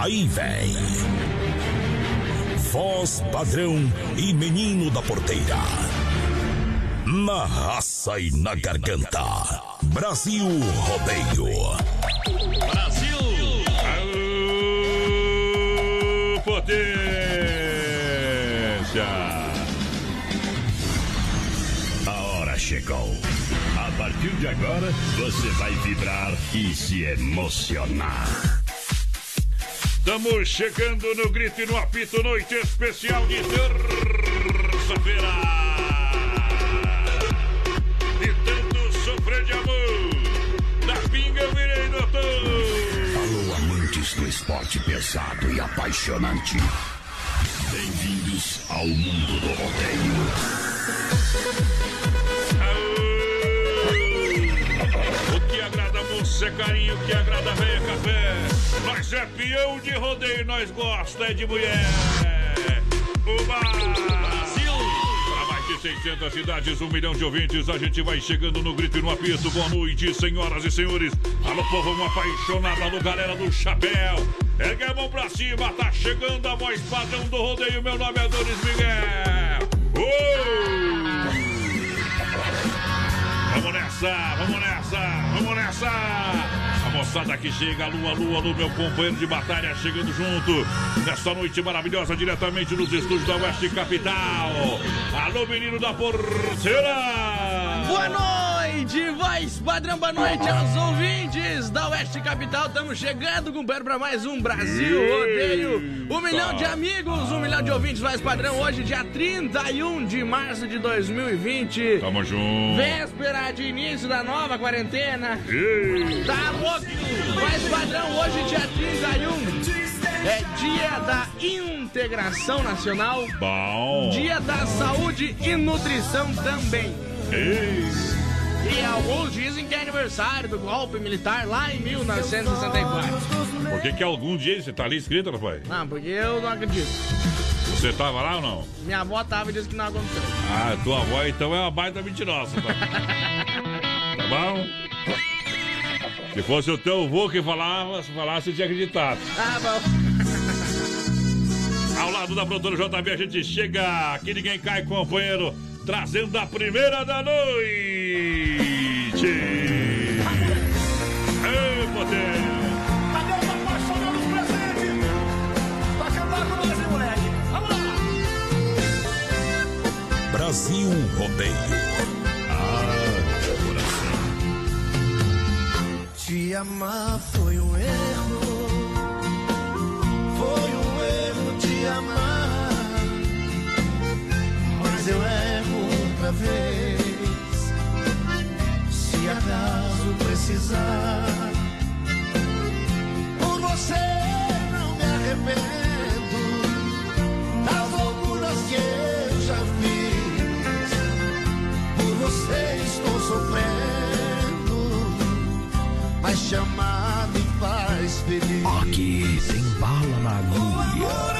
Aí vem. Voz padrão e menino da porteira. Na raça e na garganta. Brasil Rodeio. Brasil! Aô, potência! A hora chegou. A partir de agora, você vai vibrar e se emocionar. Estamos chegando no grito e no apito, noite especial de terça-feira. De tanto sofrer de amor, da pinga eu virei doutor. Alô, amantes do esporte pesado e apaixonante. Bem-vindos ao mundo do rodeio. É carinho, o que agrada velha é café. Nós é peão de rodeio, nós gosta é de mulher. Uba! Brasil! Para mais de 600 cidades, um milhão de ouvintes, a gente vai chegando no grito e no apito. Boa noite, senhoras e senhores. Alô, povo apaixonado, alô, galera do chapéu. Ergue a mão pra cima, tá chegando a voz padrão do rodeio. Meu nome é Doris Miguel. Uou! Vamos nessa, vamos nessa, A moçada que chega, alô, alô, alô, meu companheiro de batalha chegando junto nesta noite maravilhosa, diretamente nos estúdios da Oeste Capital. Alô, menino da porteira! Boa noite, voz padrão, boa noite aos ouvintes da Oeste Capital. Estamos chegando com o para mais um Brasil Rodeio. Um milhão de amigos, um milhão de ouvintes, voz padrão. Hoje, dia 31 de março de 2020. Tamo junto. Véspera de início da nova quarentena. Tá louco? Voz padrão, hoje, dia 31. É dia da integração nacional. Bom. Dia da saúde e nutrição também. E alguns dizem que é aniversário do golpe militar lá em 1964. Por que que algum dia você tá ali escrito, rapaz? Não, porque eu não acredito. Você tava lá ou não? Minha avó tava e disse que não aconteceu. Ah, tua avó então é uma baita mentirosa, tá? tá bom? Se fosse o teu avô que falava, se falasse, você tinha acreditado. Ah, bom. Ao lado da produtora JB, a gente chega aqui, ninguém cai, companheiro, trazendo a primeira da noite. Ei, potência! Cadê com nós, hein, moleque? Vamos lá! Brasil Rodeio. Te amar foi um erro. Foi um erro te amar. Mas eu erro outra vez acaso precisar. Por você não me arrependo das loucuras que eu já fiz. Por você estou sofrendo, mas chamado faz feliz. Aqui tem bala na agulha.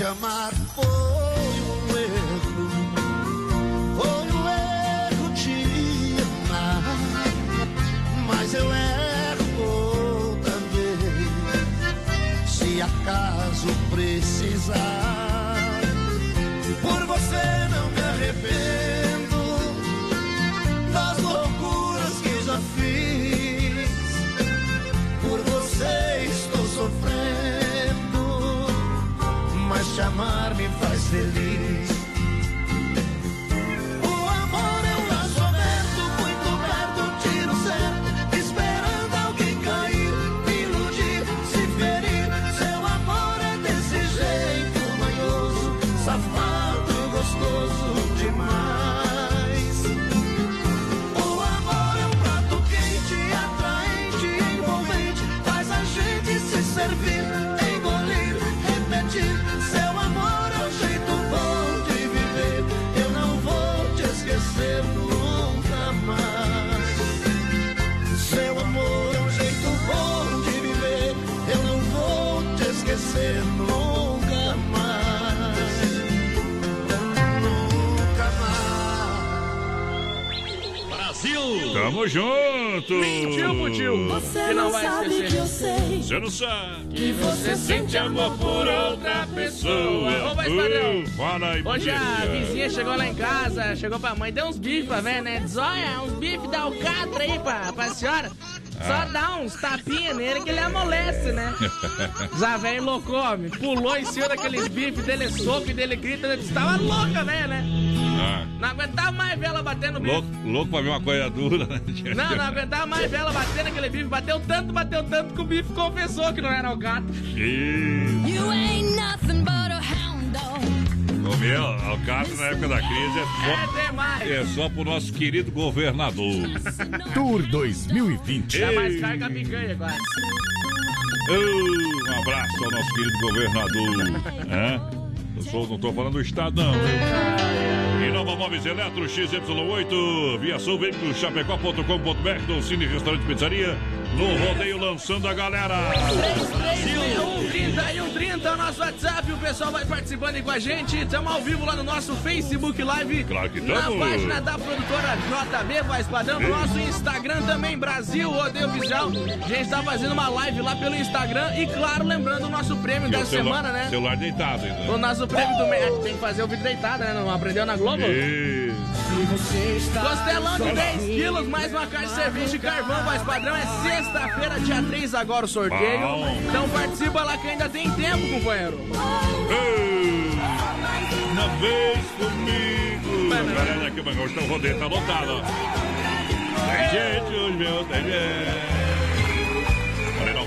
Um Tamo junto! Mentiu, Putil. Você Que não não vai sabe que esquecer. eu sei Você não sabe. que você Sente amor por outra pessoa. Ô, mais padrão. Fala aí, Hoje a vizinha chegou lá em casa, chegou pra mãe, deu uns bifes pra ver, né? Diz, olha, uns bifes da alcatra aí pra, pra senhora. Só dá uns tapinha nele que ele amolece, né? Já velho loucou, homem. Pulou em cima daqueles bifes dele, soco e dele grita, ele disse, tava louca, né, né? Ah, Não aguentava mais ver ela batendo bife. louco, louco pra ver uma coisa dura, né? Não, não aguentava mais ver ela batendo aquele bife. Bateu tanto, bateu tanto que o bife confessou que não era o gato. You ain't nothing but a hound dog Comeu alcatra na época da crise é É demais. só, é só pro nosso querido governador. Tour 2020. Dá mais carga picanha. Uh, um abraço ao nosso querido governador. Hã? Eu sou, não tô falando do estado, não. Inova Móveis Eletro XY8, via Sul, veículo chapecó.com.br, do Cine Restaurante Pizzaria, no rodeio lançando a galera. 3130 é o nosso WhatsApp, o pessoal vai participando aí com a gente. Estamos ao vivo lá no nosso Facebook Live. Claro que Na página da produtora JB Voz Padrão, no nosso Instagram também, Brasil Rodeio Oficial. A gente tá fazendo uma live lá pelo Instagram e, claro, lembrando o nosso prêmio E da semana, né? Celular deitado ainda. O nosso prêmio do mês. Tem que fazer o vídeo deitado, né? Não aprendeu na Globo? E... Costelão de 10 quilos, mais uma caixa de cerveja de carvão, mais padrão. É sexta-feira, dia 3 agora o sorteio. Bom. Então participa lá que ainda tem tempo, companheiro. Ei, Uma vez comigo. Galera, aqui, mas hoje o rodeio, tá lotado. Tem gente hoje, meu, tem gente.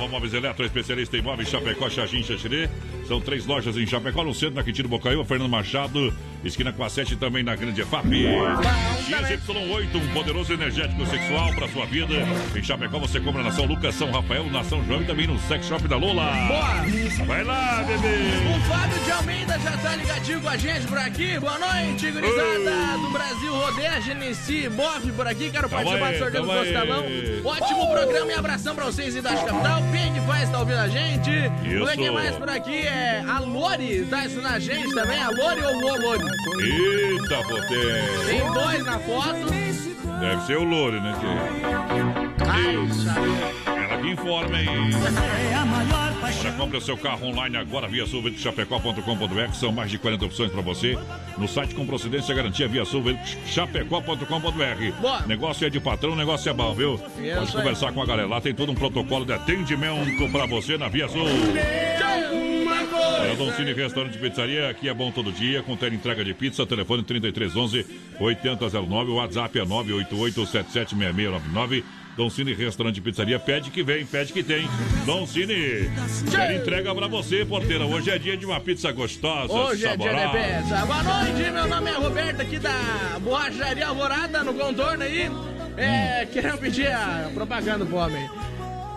Móveis Eletro, especialista em móveis Chapecó, Xaxim, Xaxirê. São três lojas em Chapecó, no centro, na Quintino Bocaiúva, Fernando Machado, esquina com a 7 também na Grande EFAP. XY8, um poderoso energético sexual para sua vida. Em Chapecó você compra na São Lucas, São Rafael, na São João e também no Sex Shop da Lola. Boa! Vai lá, bebê! O Fábio de Almeida já tá ligadinho com a gente por aqui. Boa noite, gurizada do Brasil Rodeia, Genesi, Boff por aqui. Quero participar aí, do sorteio do. Costelão. Ótimo programa e abração pra vocês, Idade Capital. Ping faz tá ouvindo a gente. Isso. Vamos ver quem mais por aqui. É a Lori, tá assistindo a gente também. A Lori ou o Lori? Eita, potência! Tem dois na foto. Deve ser o Loure, né? Que... Ai, Informa aí. Já compre o seu carro online agora via sulveículoschapecó.com.br. São mais de 40 opções para você. No site com procedência garantia via sulveículoschapecó.com.br. Boa. Negócio é de patrão, negócio é bom, viu? Isso Pode conversar com a galera. Lá tem todo um protocolo de atendimento para você na Via Sul. É Cine Restaurante e Pizzaria, aqui é bom todo dia, com tele entrega de pizza, telefone 3311 8009, o WhatsApp é 988776699. Dom Cine Restaurante e Pizzaria, pede que vem, pede que tem. Dom Cine, tele entrega pra você, porteira. Hoje é dia de uma pizza gostosa, Hoje é dia de pizza. Boa noite, meu nome é Roberto aqui da Borracharia Alvorada, no contorno aí. É, querendo pedir a propaganda pro homem.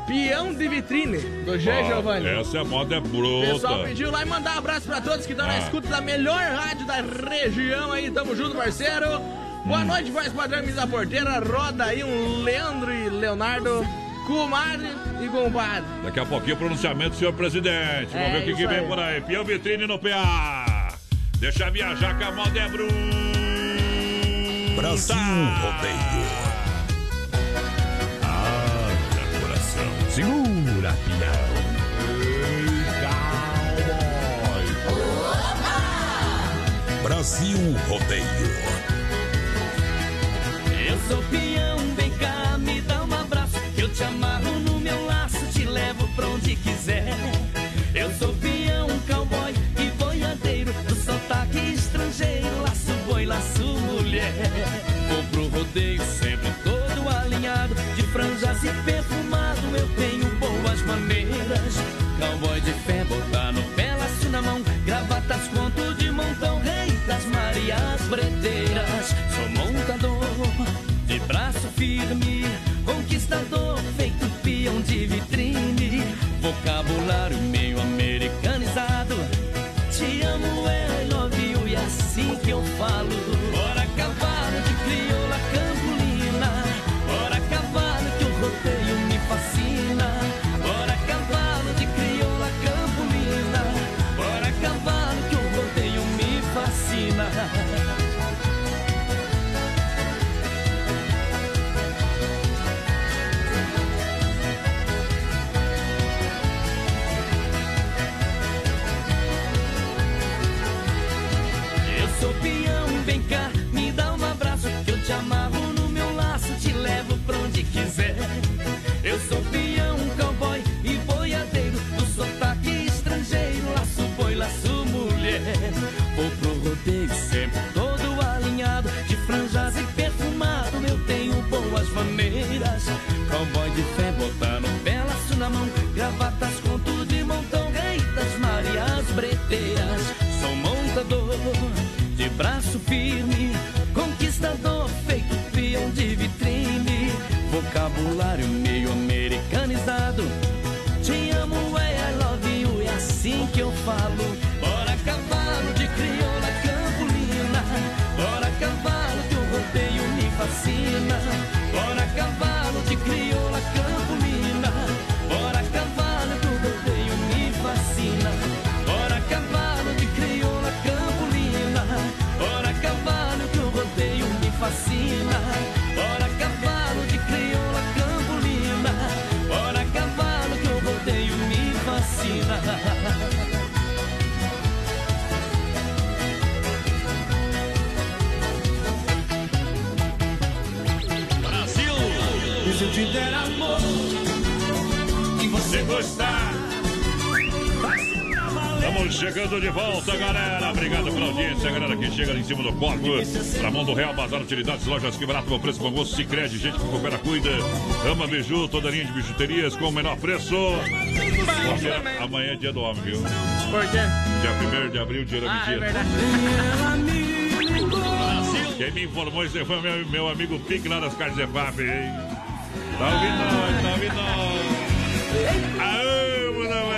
Peão de vitrine, do G. Ah, Giovanni. Essa é moda é O pessoal bruta. pediu lá e mandar um abraço pra todos que estão na Ah. escuta da melhor rádio da região aí. Tamo junto, parceiro. Boa Hum. noite, voz padrão da Porteira. Roda aí um Leandro e Leonardo. comadre e compadre. Daqui a pouquinho, pronunciamento, senhor presidente. Vamos É ver o que, que vem aí. por aí. Pião Vitrine no PA. Deixa viajar que a moda é bruta. Brasil Rodeio. Haja coração. Segura, pião. Brasil Rodeio. Sou peão, vem cá, me dá um abraço. Eu te amarro no meu laço, te levo pra onde quiser. Eu sou peão, cowboy e boiadeiro, do sotaque estrangeiro, laço boi, laço mulher. Vou pro rodeio sempre todo alinhado, de franjas e perfumado, eu tenho boas maneiras. Cowboy de fé, botar no pé, na mão, gravatas, conto de montão, rei das Marias Breteiras. Meio americanizado. Te amo, é, love you, e assim que eu falo. Quiser. Que eu falo. Bora cavalo de crioula campolina. Bora cavalo o rodeio me fascina. Bora cavalo se der amor e você gostar, Estamos chegando de volta, galera. Obrigado pela audiência, galera que chega ali em cima do palco. Na mão do Real Bazar Utilidades, lojas que barato, bom preço, bom gosto, se crede, gente que coopera, cuida. Ama Biju, toda linha de bijuterias com o menor preço. Porque amanhã é dia do homem, viu? Por quê? Dia 1 de abril, dia da Ah, é mentira. verdade. Quem me informou isso foi meu, meu amigo Pique lá das Carnes EFAP, hein? Tá ouvindo nós, tá ouvindo nós. Aô, Manoel!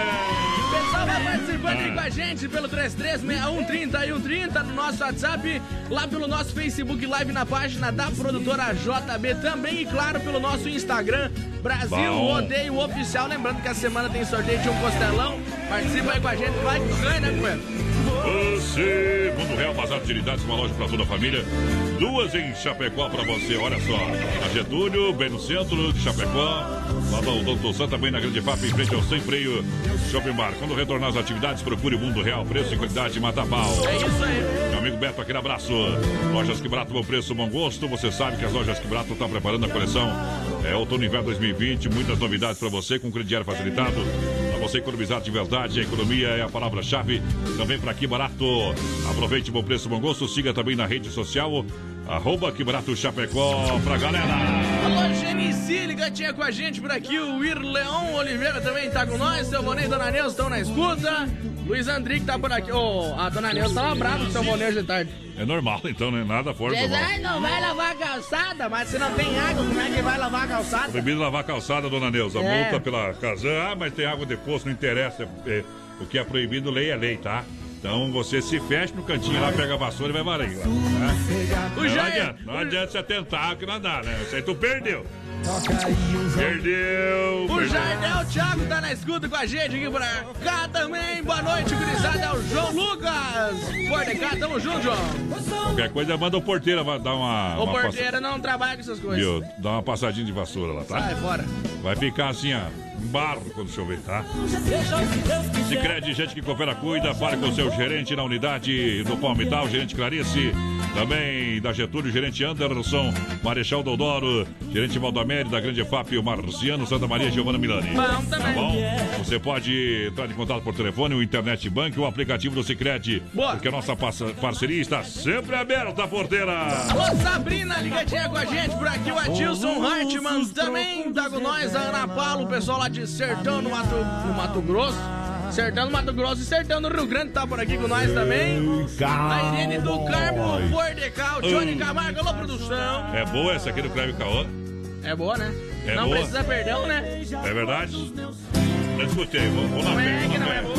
O pessoal vai participando aí Ah. com a gente pelo 336130 e 130 no nosso WhatsApp, lá pelo nosso Facebook Live na página da produtora JB também e claro pelo nosso Instagram Brasil Bom. Rodeio Oficial. Lembrando que a semana tem sorteio de um costelão. Participa aí com a gente, vai que tu ganha, né, companheiro? Você, Mundo Real Bazar Utilidades, uma loja para toda a família. Duas em Chapecó para você, olha só. A Getúlio, bem no centro de Chapecó. Lá no Doutor Santa, bem na Grande FAP, em frente ao Sem Freio Shopping Bar. Quando retornar às atividades, procure o Mundo Real, preço e qualidade, mata pau. É isso aí. Meu amigo Beto, aquele abraço. Lojas que barato, bom preço, bom gosto. Você sabe que as lojas que barato estão preparando a coleção é Outono Inverno 2020. Muitas novidades para você com crediário facilitado. Você economizar de verdade, a economia é a palavra-chave. Também para aqui barato. Aproveite bom preço, bom gosto. Siga também na rede social. Arroba que barato Chapecó pra galera. Alô, Genici, ligadinha com a gente por aqui. O Irleão Oliveira também tá com nós. Seu Vonei e Dona Neuza estão na escuta. Luiz Andrique tá por aqui. Ô, a Dona Neuza tava brava com seu hoje de tarde. É normal, então, né? Nada fora do normal. Não vai lavar a calçada, mas se não tem água, como é que vai lavar a calçada? Proibido lavar a calçada, dona Neuza. É. Multa pela casa. Ah, mas tem água de poço, não interessa. É, o que é proibido, lei é lei, tá? Então você se fecha no cantinho lá, pega a vassoura e vai. Lá, tá? O Não adianta, não adianta você tentar que não dá, né? Isso aí tu perdeu. Perdeu. O Jardel Thiago tá na escuta com a gente aqui pra cá também. Boa noite, gurizada. É o João Lucas. Por cá, tamo junto, João. Qualquer coisa, manda o porteiro dar uma. O uma porteiro não trabalha com essas passa- coisas. Dá uma passadinha de vassoura lá, tá? Sai fora. Vai ficar assim, ó. Barro quando chover, tá? Sicredi gente que coopera, cuida, fale com o seu gerente na unidade do Palmital, gerente Clarice, também da Getúlio, gerente Anderson, Marechal Deodoro, gerente Valdamério, da Grande FAP, o Marciano, Santa Maria, Giovana Milani. Bom Tá também. bom? Você pode entrar em contato por telefone, o Internet Bank, o aplicativo do Sicredi, Boa. porque a nossa parceria está sempre aberta, porteira. Alô, Sabrina, ligadinha com a gente por aqui. O Adilson Hartmann também tá com nós. A Ana Paula, o pessoal lá de Sertão, no Mato, no Mato Grosso. Sertão no Mato Grosso e Sertão no Rio Grande tá por aqui com nós também. A Irene do Carmo, Bordecal, Johnny Camargo, alô, produção. É boa essa aqui do Creve Caô? É boa, né? É não boa. precisa perdão, né? É verdade? Não escutei, vou, vou na Não é que não é boa.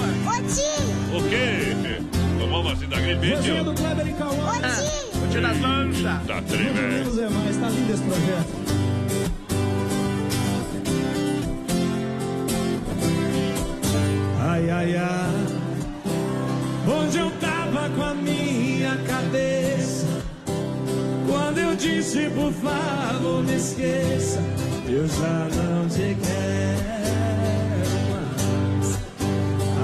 O quê? Tomou vacina da gripe, tio? do Kleber e Cauã. Ah, Vou tirar as lanças. Tá. Zé Mais, tá lindo esse projeto. Ai, ai, ai. Onde eu tava com a minha cabeça? Quando eu disse, por favor, me esqueça. Eu já não te quero mais.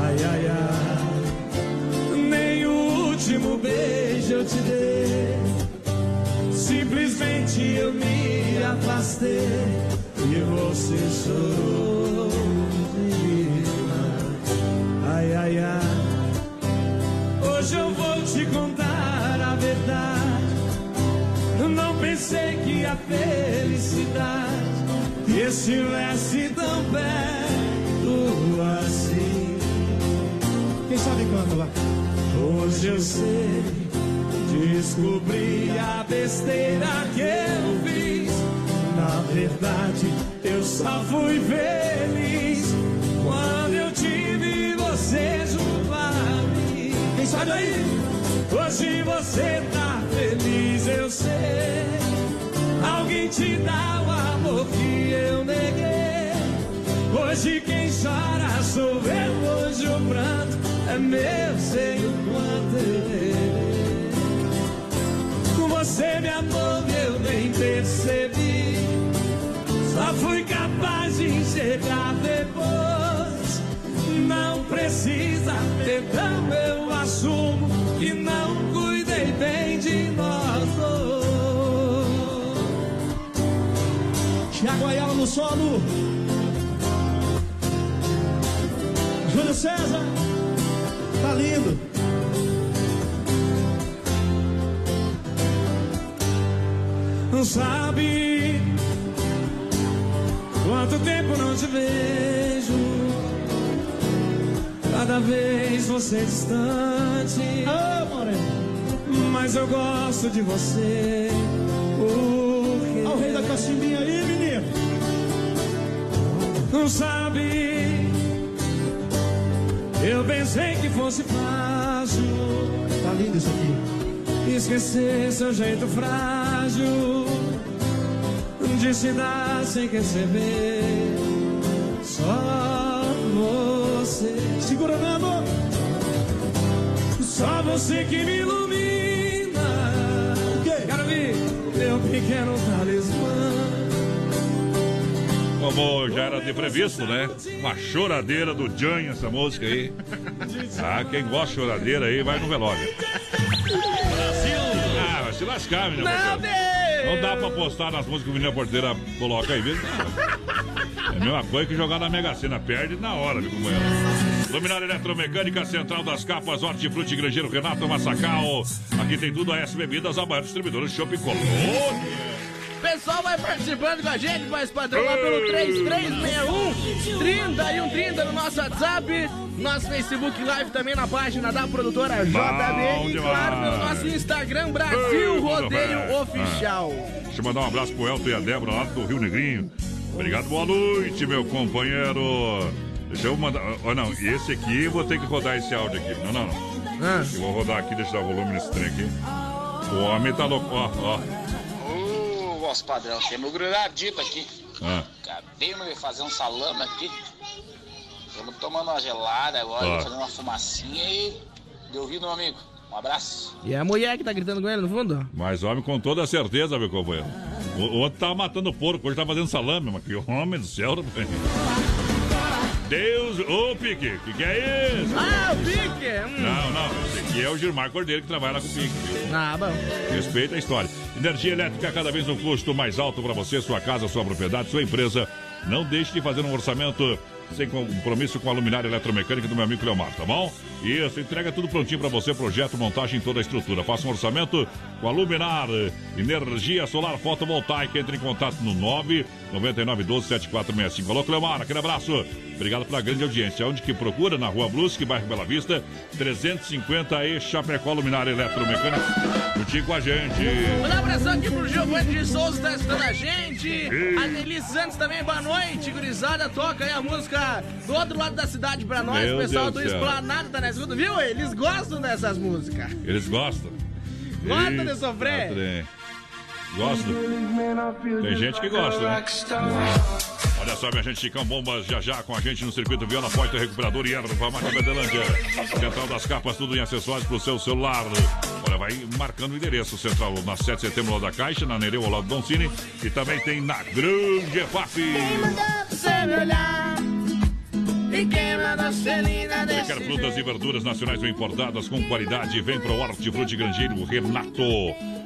Ai, ai, ai. Nem o último beijo eu te dei. Simplesmente eu me afastei e você chorou. Ai, ai, ai. Hoje eu vou te contar a verdade. Não pensei que a felicidade estivesse tão perto assim. Quem sabe quando lá? Hoje eu sei, descobri a besteira que eu fiz. Na verdade, eu só fui feliz quando eu tive você junto a mim. Quem sabe aí? Hoje você tá feliz, eu sei. Alguém te dá o amor que eu neguei. Hoje quem chora sou eu, hoje o pranto é meu, sei o quanto eu. Com você me amou, eu nem percebi. Só fui capaz de enxergar. Não precisa, então eu assumo que não cuidei bem de nós dois. Tiago Ayala no solo. Júlio César, tá lindo. Não sabe quanto tempo não te vejo. Cada vez você é distante. Ah, Mas eu gosto de você. Porque... Olha o rei da cachimbinha aí, menino. Não sabe. Eu pensei que fosse fácil. Tá lindo isso aqui. Esquecer seu jeito frágil. De se dar sem receber. Você. Segura, Nando. Só você que me ilumina. O quê? Quero ver meu pequeno talismã. Como já era de previsto, né? Uma choradeira do Jan, essa música aí. Ah, quem gosta de choradeira aí vai no velório. Ah, vai se lascar, menina. Não, dá pra postar nas músicas que o menina porteira coloca aí, viu? Não. É a mesma coisa que jogar na Mega Sena. Perde na hora, meu companheiro. Luminária Eletromecânica, Central das Capas, Hortifruti, Grangeiro Renato Massacal. Aqui tem tudo a S Bebidas, a maior distribuidora Shopping Colônia. Pessoal vai participando com a gente, faz padrão lá pelo 3361 3130 no nosso WhatsApp, nosso Facebook Live também na página da produtora JB e claro demais. pelo nosso Instagram Brasil Ei, Rodeio Oficial. Deixa eu mandar um abraço pro Elton e a Débora lá do Rio Negrinho. Obrigado, boa noite, meu companheiro. Deixa eu mandar. Ó, não, e esse aqui eu vou ter que rodar esse áudio aqui. Não, não, não. Ah. Eu vou rodar aqui, deixa eu dar volume nesse trem aqui. O homem tá louco, ó, ó. Ô, vosso padrão, temos grudadito aqui. Ah. Acabemos de fazer um salame aqui. Estamos tomando uma gelada agora, Ah. fazendo uma fumacinha e deu ouvido, meu amigo. Um abraço. E é a mulher que tá gritando com ele no fundo? Mas homem com toda certeza, meu companheiro. O, outro tava matando porco, hoje tá fazendo salame, mas que homem do céu, rapaz. Deus, ô Pique, o que, que é isso? Ah, o pique! Hum. Não, não, esse aqui é o Gilmar Cordeiro que trabalha lá com o Pique. viu? Ah, bom. Respeita a história. Energia elétrica cada vez um custo mais alto para você, sua casa, sua propriedade, sua empresa. Não deixe de fazer um orçamento sem compromisso com a luminária eletromecânica do meu amigo Leomar, tá bom? Isso, entrega tudo prontinho para você, projeto, montagem toda a estrutura. Faça um orçamento com a Luminar, energia solar fotovoltaica. Entre em contato no 99912 7465. Alô, Cleomar, aquele abraço. Obrigado pela grande audiência. Onde que procura? Na Rua Brusque, bairro Bela Vista, 350 e Chapecó Luminária Eletromecânica. Juntinho com a gente. Mandar um abração aqui pro Giovanni de Souza, tá escutando a gente. A Nelly Santos também, boa noite. Gurizada, toca aí a música do outro lado da cidade pra nós. Meu o pessoal Deus do. Esplanada tá na escuta, viu? Eles gostam dessas músicas. Eles gostam? Gosta Eita, de sofrer? Gostam? Tem gente que gosta, né? Olha só, minha gente, Chicão Bombas já já com a gente no circuito Viola, Porta Recuperador e Erva Mate Medelândia. Central das capas, tudo em acessórios pro seu celular. Olha, vai marcando o endereço central na 7 de setembro, lá da Caixa, na Nereu, ao lado do Don Cine. E também tem na Grande EFAP. Você me olhar e quem mandou ser linda Você desse quer frutas e verduras nacionais bem importadas com qualidade? Vem pro Hortifruti Grangeiro Renato.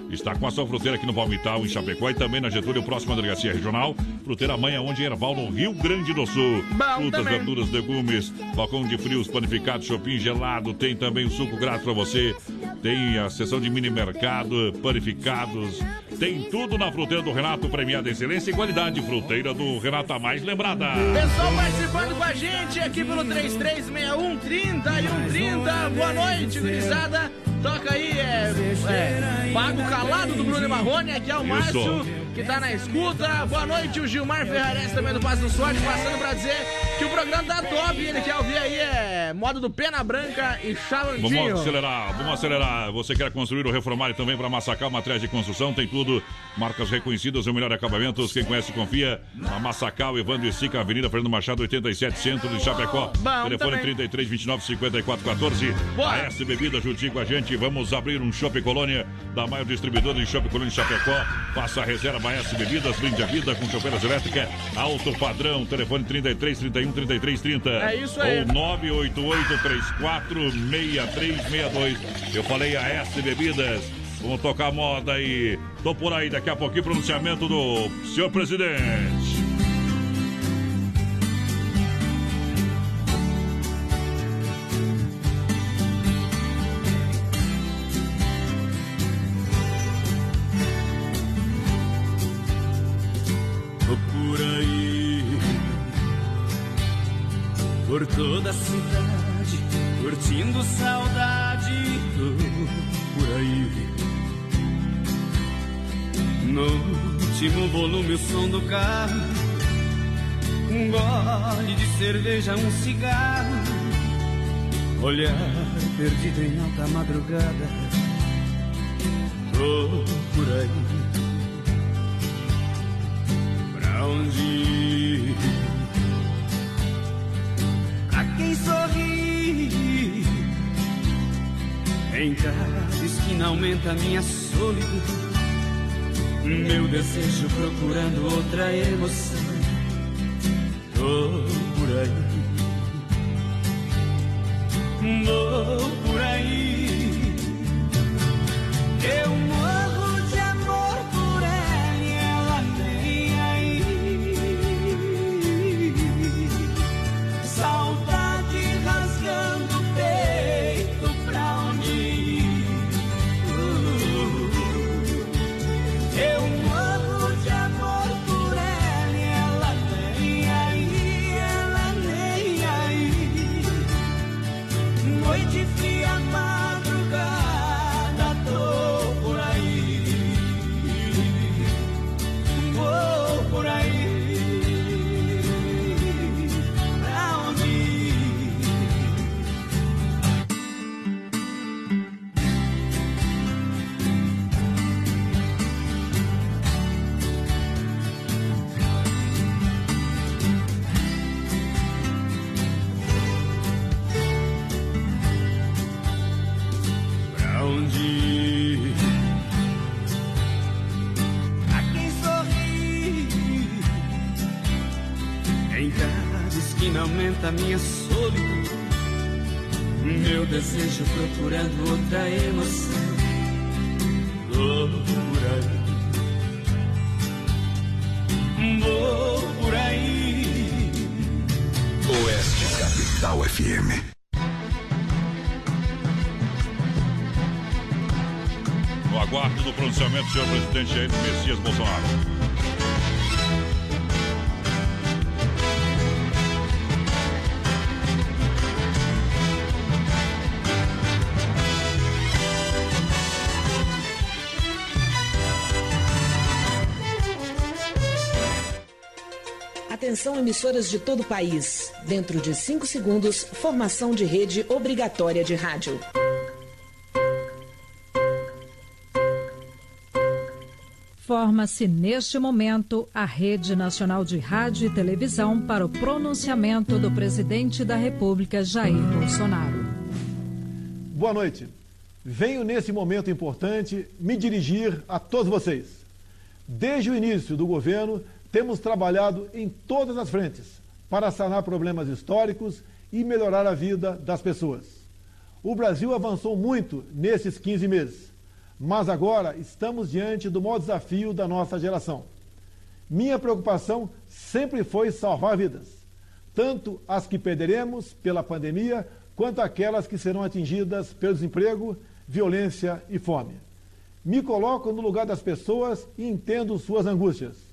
Está com a sua fruteira aqui no Palmital, em Chapecó e também na Getúlio, próxima à delegacia regional. Fruteira Mãe, onde em Erval, no Rio Grande do Sul. Bom Frutas, também. verduras, legumes, balcão de frios, panificado, shopping gelado. Tem também o suco grátis para você. Tem a seção de mini mercado, panificados. Tem tudo na fruteira do Renato, premiada excelência e qualidade. Fruteira do Renato, a mais lembrada. Pessoal participando com a gente aqui pelo 3361 30 e 130. Boa noite, gurizada. Toca aí, é, é Pago Calado do Bruno Marrone. Aqui é o Isso. Márcio, que tá na escuta. Boa noite, o Gilmar Ferrares também do Passo do Sorte, passando pra dizer que o programa tá top. Ele quer ouvir aí, é modo do Pena Branca e Vamos Chavantinho. acelerar, vamos acelerar. Você quer construir ou reformar e também para Massacal, materiais de construção, tem tudo. Marcas reconhecidas, o melhor acabamentos. Quem conhece, confia. Na Massacal, Evandro e Sica, Avenida Fernando Machado, 87, centro de Chapecó. Bom, Telefone também. 33 29 54 14. Boa. A S Bebida juntinho com a gente. Vamos abrir um Shopping Colônia da maior distribuidora de Shopping Colônia Chapecó. Faça a reserva S Bebidas, brinde a vida com chopeiras elétricas. Alto padrão, telefone 33 31 33 30. É isso aí. Ou 988-34-6362. Eu falei a S Bebidas. Vamos tocar moda aí. Tô por aí daqui a pouquinho. Pronunciamento do senhor presidente. Último volume, o som do carro. Um gole de cerveja, um cigarro. Olhar perdido em alta madrugada. Tô por aí pra onde ir? Pra quem sorri Em cada esquina aumenta minha solidão Meu desejo procurando outra emoção. Tô por aí. Vou por aí. Eu morro noite fria, mas. Atenção, emissoras de todo o país. Dentro de 5 segundos, formação de rede obrigatória de rádio. Forma-se neste momento a Rede Nacional de Rádio e Televisão para o pronunciamento do presidente da República, Jair Bolsonaro. Boa noite. Venho nesse momento importante me dirigir a todos vocês. Desde o início do governo, temos trabalhado em todas as frentes para sanar problemas históricos e melhorar a vida das pessoas. O Brasil avançou muito nesses 15 meses, mas agora estamos diante do maior desafio da nossa geração. Minha preocupação sempre foi salvar vidas, tanto as que perderemos pela pandemia, quanto aquelas que serão atingidas pelo desemprego, violência e fome. Me coloco no lugar das pessoas e entendo suas angústias.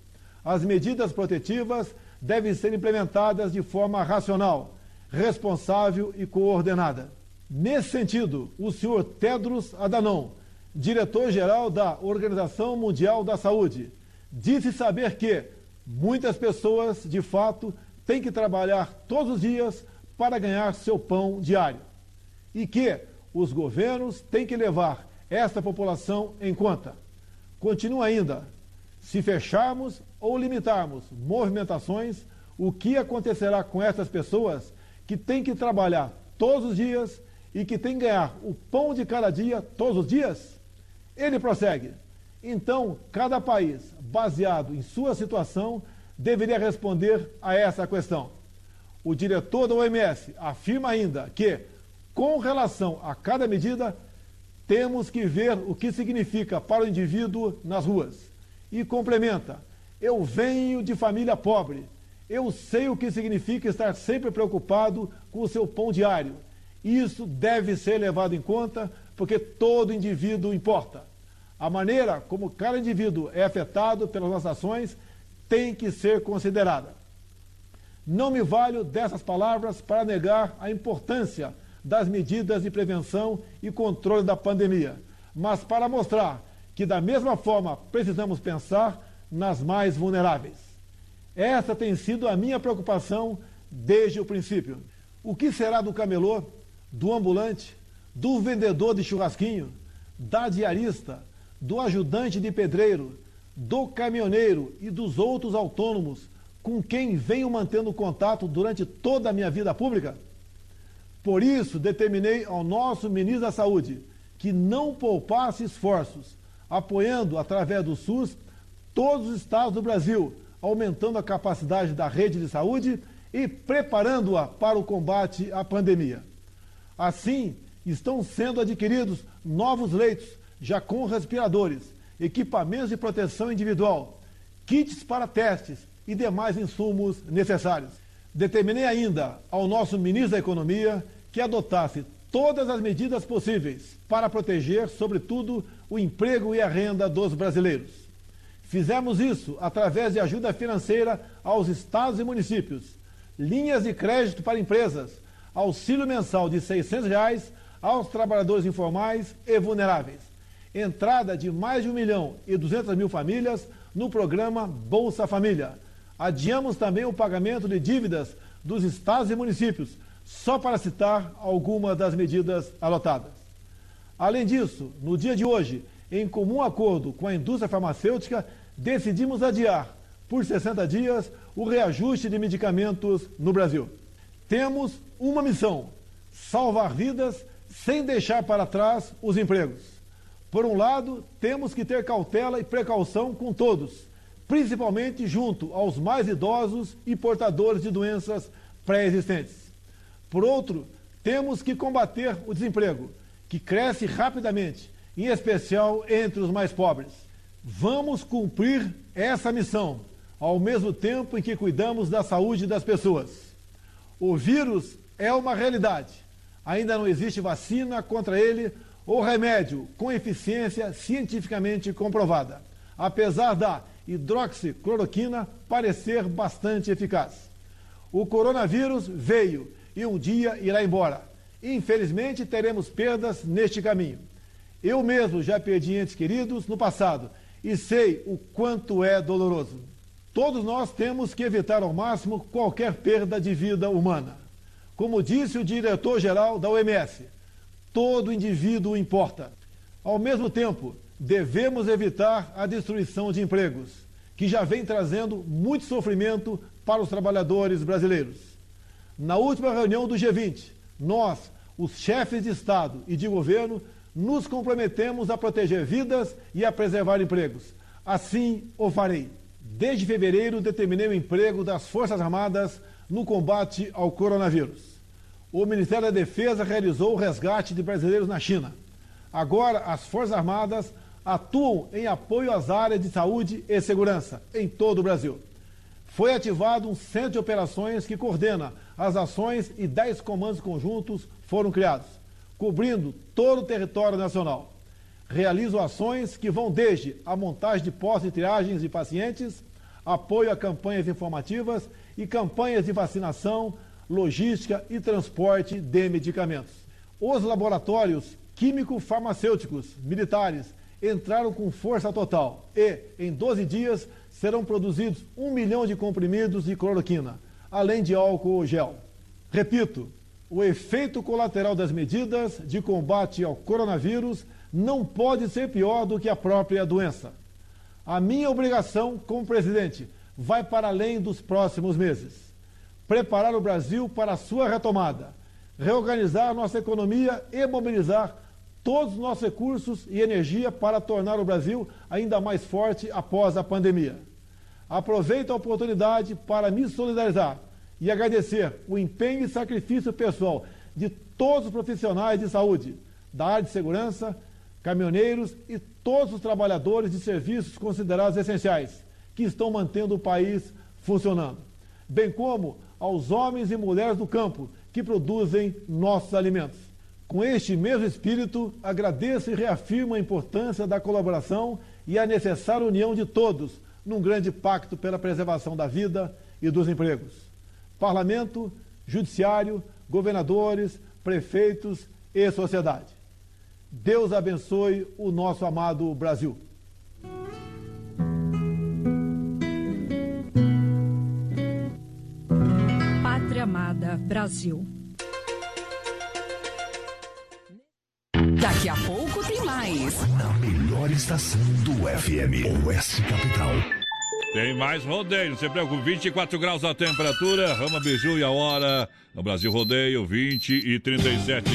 As medidas protetivas devem ser implementadas de forma racional, responsável e coordenada. Nesse sentido, o senhor Tedros Adhanom, diretor-geral da Organização Mundial da Saúde, disse saber que muitas pessoas, de fato, têm que trabalhar todos os dias para ganhar seu pão diário. E que os governos têm que levar esta população em conta. Continua ainda: se fecharmos ou limitarmos movimentações, o que acontecerá com essas pessoas que têm que trabalhar todos os dias e que têm que ganhar o pão de cada dia todos os dias? Ele prossegue. Então, cada país, baseado em sua situação, deveria responder a essa questão. O diretor da OMS afirma ainda que, com relação a cada medida, temos que ver o que significa para o indivíduo nas ruas. E complementa: eu venho de família pobre. Eu sei o que significa estar sempre preocupado com o seu pão diário. Isso deve ser levado em conta porque todo indivíduo importa. A maneira como cada indivíduo é afetado pelas nossas ações tem que ser considerada. Não me valho dessas palavras para negar a importância das medidas de prevenção e controle da pandemia, mas para mostrar que, da mesma forma, precisamos pensar nas mais vulneráveis. Essa tem sido a minha preocupação desde o princípio. O que será do camelô, do ambulante, do vendedor de churrasquinho, da diarista, do ajudante de pedreiro, do caminhoneiro e dos outros autônomos com quem venho mantendo contato durante toda a minha vida pública? Por isso, determinei ao nosso ministro da Saúde que não poupasse esforços, apoiando, através do SUS, todos os estados do Brasil, aumentando a capacidade da rede de saúde e preparando-a para o combate à pandemia. Assim, estão sendo adquiridos novos leitos, já com respiradores, equipamentos de proteção individual, kits para testes e demais insumos necessários. Determinei ainda ao nosso ministro da Economia que adotasse todas as medidas possíveis para proteger, sobretudo, o emprego e a renda dos brasileiros. Fizemos isso através de ajuda financeira aos estados e municípios, linhas de crédito para empresas, auxílio mensal de 600 reais aos trabalhadores informais e vulneráveis, entrada de mais de 1 milhão e 200 mil famílias no programa Bolsa Família. Adiamos também o pagamento de dívidas dos estados e municípios, só para citar algumas das medidas adotadas. Além disso, no dia de hoje, em comum acordo com a indústria farmacêutica, decidimos adiar por 60 dias o reajuste de medicamentos no Brasil. Temos uma missão: salvar vidas sem deixar para trás os empregos. Por um lado, temos que ter cautela e precaução com todos, principalmente junto aos mais idosos e portadores de doenças pré-existentes. Por outro, temos que combater o desemprego, que cresce rapidamente, em especial entre os mais pobres. Vamos cumprir essa missão, ao mesmo tempo em que cuidamos da saúde das pessoas. O vírus é uma realidade. Ainda não existe vacina contra ele ou remédio com eficiência cientificamente comprovada, apesar da hidroxicloroquina parecer bastante eficaz. O coronavírus veio e um dia irá embora. Infelizmente, teremos perdas neste caminho. Eu mesmo já perdi entes queridos no passado e sei o quanto é doloroso. Todos nós temos que evitar ao máximo qualquer perda de vida humana. Como disse o diretor-geral da OMS, todo indivíduo importa. Ao mesmo tempo, devemos evitar a destruição de empregos, que já vem trazendo muito sofrimento para os trabalhadores brasileiros. Na última reunião do G20, nós, os chefes de Estado e de governo, nos comprometemos a proteger vidas e a preservar empregos. Assim o farei. Desde fevereiro, determinei o emprego das Forças Armadas no combate ao coronavírus. O Ministério da Defesa realizou o resgate de brasileiros na China. Agora, as Forças Armadas atuam em apoio às áreas de saúde e segurança em todo o Brasil. Foi ativado um centro de operações que coordena as ações e 10 comandos conjuntos foram criados, cobrindo todo o território nacional. Realizam ações que vão desde a montagem de postos de triagens de pacientes, apoio a campanhas informativas e campanhas de vacinação, logística e transporte de medicamentos. Os laboratórios químico-farmacêuticos militares entraram com força total e, em 12 dias, serão produzidos um milhão de comprimidos de cloroquina, além de álcool gel. Repito, o efeito colateral das medidas de combate ao coronavírus não pode ser pior do que a própria doença. A minha obrigação como presidente vai para além dos próximos meses. Preparar o Brasil para a sua retomada, reorganizar nossa economia e mobilizar todos os nossos recursos e energia para tornar o Brasil ainda mais forte após a pandemia. Aproveito a oportunidade para me solidarizar e agradecer o empenho e sacrifício pessoal de todos os profissionais de saúde, da área de segurança, caminhoneiros e todos os trabalhadores de serviços considerados essenciais, que estão mantendo o país funcionando, bem como aos homens e mulheres do campo que produzem nossos alimentos. Com este mesmo espírito, agradeço e reafirmo a importância da colaboração e a necessária união de todos num grande pacto pela preservação da vida e dos empregos. Parlamento, Judiciário, governadores, prefeitos e sociedade. Deus abençoe o nosso amado Brasil. Pátria Amada Brasil. Daqui a pouco mais. Na melhor estação do FM, Oeste Capital. Tem mais rodeio, não se preocupe. 24 graus a temperatura, Rama Biju e a hora. No Brasil Rodeio, 20 e 37.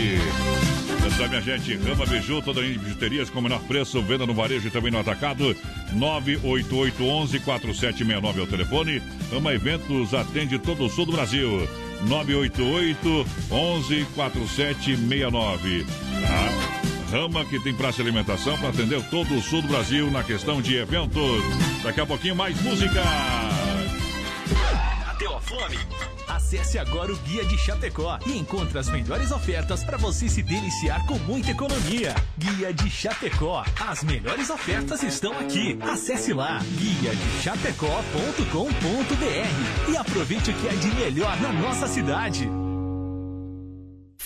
Atenção, minha gente, Rama Biju, toda em bijuterias com o menor preço, venda no varejo e também no atacado. 988-11-4769 é o telefone. Rama Eventos atende todo o sul do Brasil. 988 11 4769. Tá? Rama que tem praça de alimentação para atender todo o sul do Brasil na questão de eventos. Daqui a pouquinho mais música. Bateu a fome? Acesse agora o Guia de Chapecó e encontre as melhores ofertas para você se deliciar com muita economia. Guia de Chapecó. As melhores ofertas estão aqui. Acesse lá guia de chapecó.com.br e aproveite o que é de melhor na nossa cidade.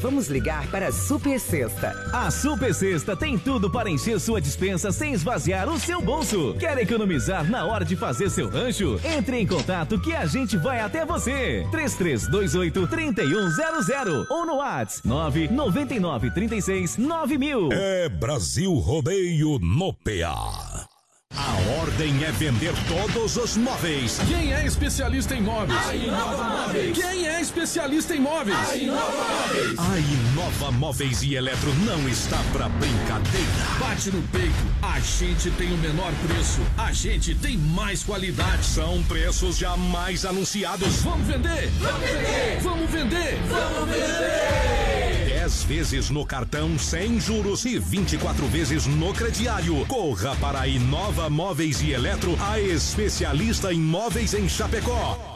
Vamos ligar para a Super Sexta. A Super Sexta tem tudo para encher sua dispensa sem esvaziar o seu bolso. Quer economizar na hora de fazer seu rancho? Entre em contato que a gente vai até você. 3328 3100 ou no WhatsApp 999 36 9000. É Brasil Rodeio no PA. A ordem é vender todos os móveis. Quem é especialista em móveis? A Inova Móveis. Quem é especialista em móveis? A Inova Móveis. A Inova Móveis e Eletro não está pra brincadeira. Bate no peito. A gente tem o menor preço. A gente tem mais qualidade. São preços jamais anunciados. Vamos vender! Vamos vender! Vamos vender! Vamos vender! 10 vezes no cartão sem juros e 24 vezes no crediário. Corra para a Inova Móveis e Eletro, a especialista em móveis em Chapecó.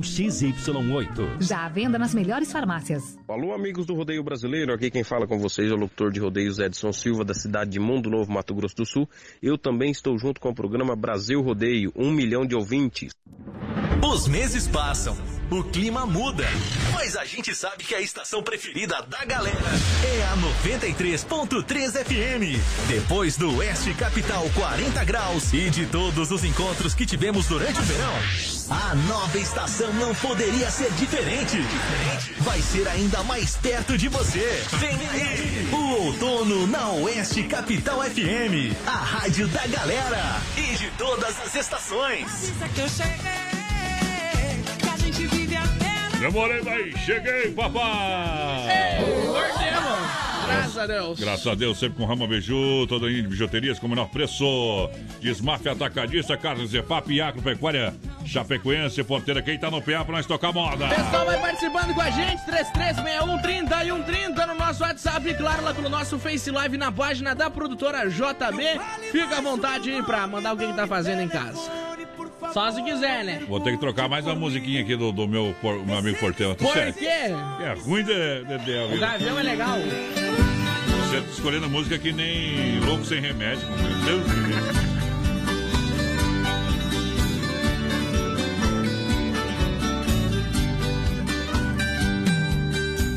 XY8. Já à venda nas melhores farmácias. Alô, amigos do Rodeio Brasileiro. Aqui quem fala com vocês é o locutor de rodeios Edson Silva, da cidade de Mundo Novo, Mato Grosso do Sul. Eu também estou junto com o programa Brasil Rodeio, um milhão de ouvintes. Os meses passam, o clima muda, mas a gente sabe que a estação preferida da galera é a 93.3 FM. Depois do Oeste Capital 40 graus e de todos os encontros que tivemos durante o verão, a nova estação não poderia ser diferente. Vai ser ainda mais perto de você. Vem aí, o outono na Oeste Capital FM, a rádio da galera e de todas as estações. Demorei, mas cheguei, papai! Graças a Deus. Graças a Deus, sempre com Rama Biju, toda linha de bijuterias com o menor preço. Desmaf Atacadista, Carlos Zefap Agropecuária. Chapecoense, porteira, quem tá no PA pra nós tocar moda. Pessoal, vai participando com a gente, 3361 30 e 130 no nosso WhatsApp e claro, lá pelo nosso Face Live na página da produtora JB. Fica à vontade aí pra mandar o que tá fazendo em casa. Só se quiser, né? Vou ter que trocar mais uma musiquinha aqui do, do meu, por- meu amigo porteiro. Tô Por sério. quê? É ruim de, de, de O. Gavião é legal. Você tá escolhendo música que nem louco sem remédio. Meu Deus do céu.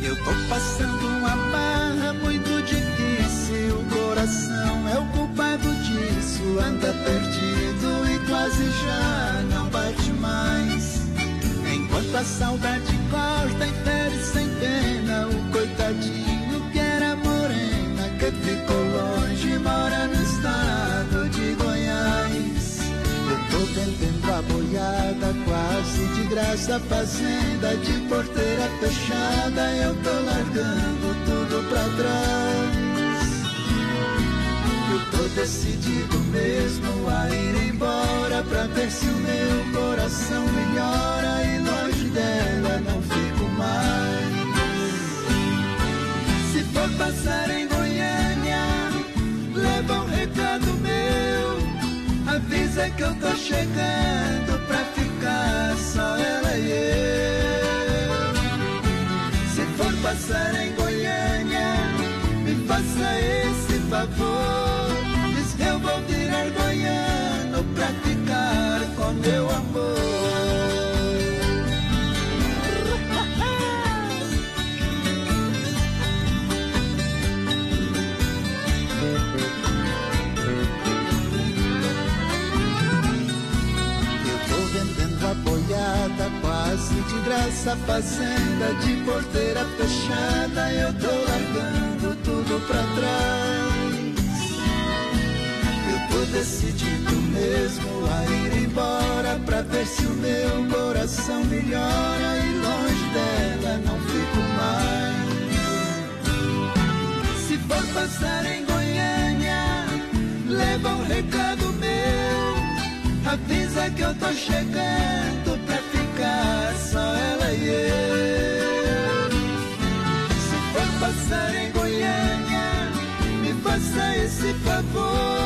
Eu tô passando uma barra muito difícil. O coração é o culpado disso. Anda perdido quase já não bate mais. Enquanto a saudade corta e fere sem pena. O coitadinho que era morena, que ficou longe, mora no estado de Goiás. Eu tô vendendo a boiada quase de graça, fazenda de porteira fechada. Eu tô largando tudo pra trás. Tô decidido mesmo a ir embora pra ver se o meu coração melhora e longe dela não fico mais. Se for passar em Goiânia, leva um recado meu. Avisa que eu tô chegando pra ficar só ela e eu. Se for passar em Goiânia, me faça esse favor. Pra ficar com meu amor. Eu tô vendendo a boiada quase de graça, fazenda de porteira fechada. Eu tô largando tudo pra trás. Eu tô decidido mesmo a ir embora pra ver se o meu coração melhora e longe dela não fico mais. Se for passar em Goiânia, leva um recado meu. Avisa que eu tô chegando pra ficar só ela e eu. Se for passar em Goiânia, me faça esse favor.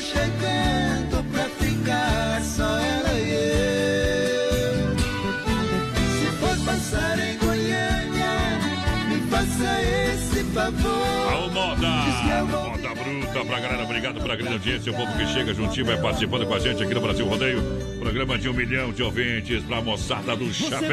chegando pra ficar só ela e eu. Se for passar em Goiânia, me faça esse favor. Bruta pra galera, obrigado pela grande audiência. O povo que chega juntinho vai participando com a gente aqui no Brasil Rodeio. Programa de um milhão de ouvintes pra moçada do chapéu.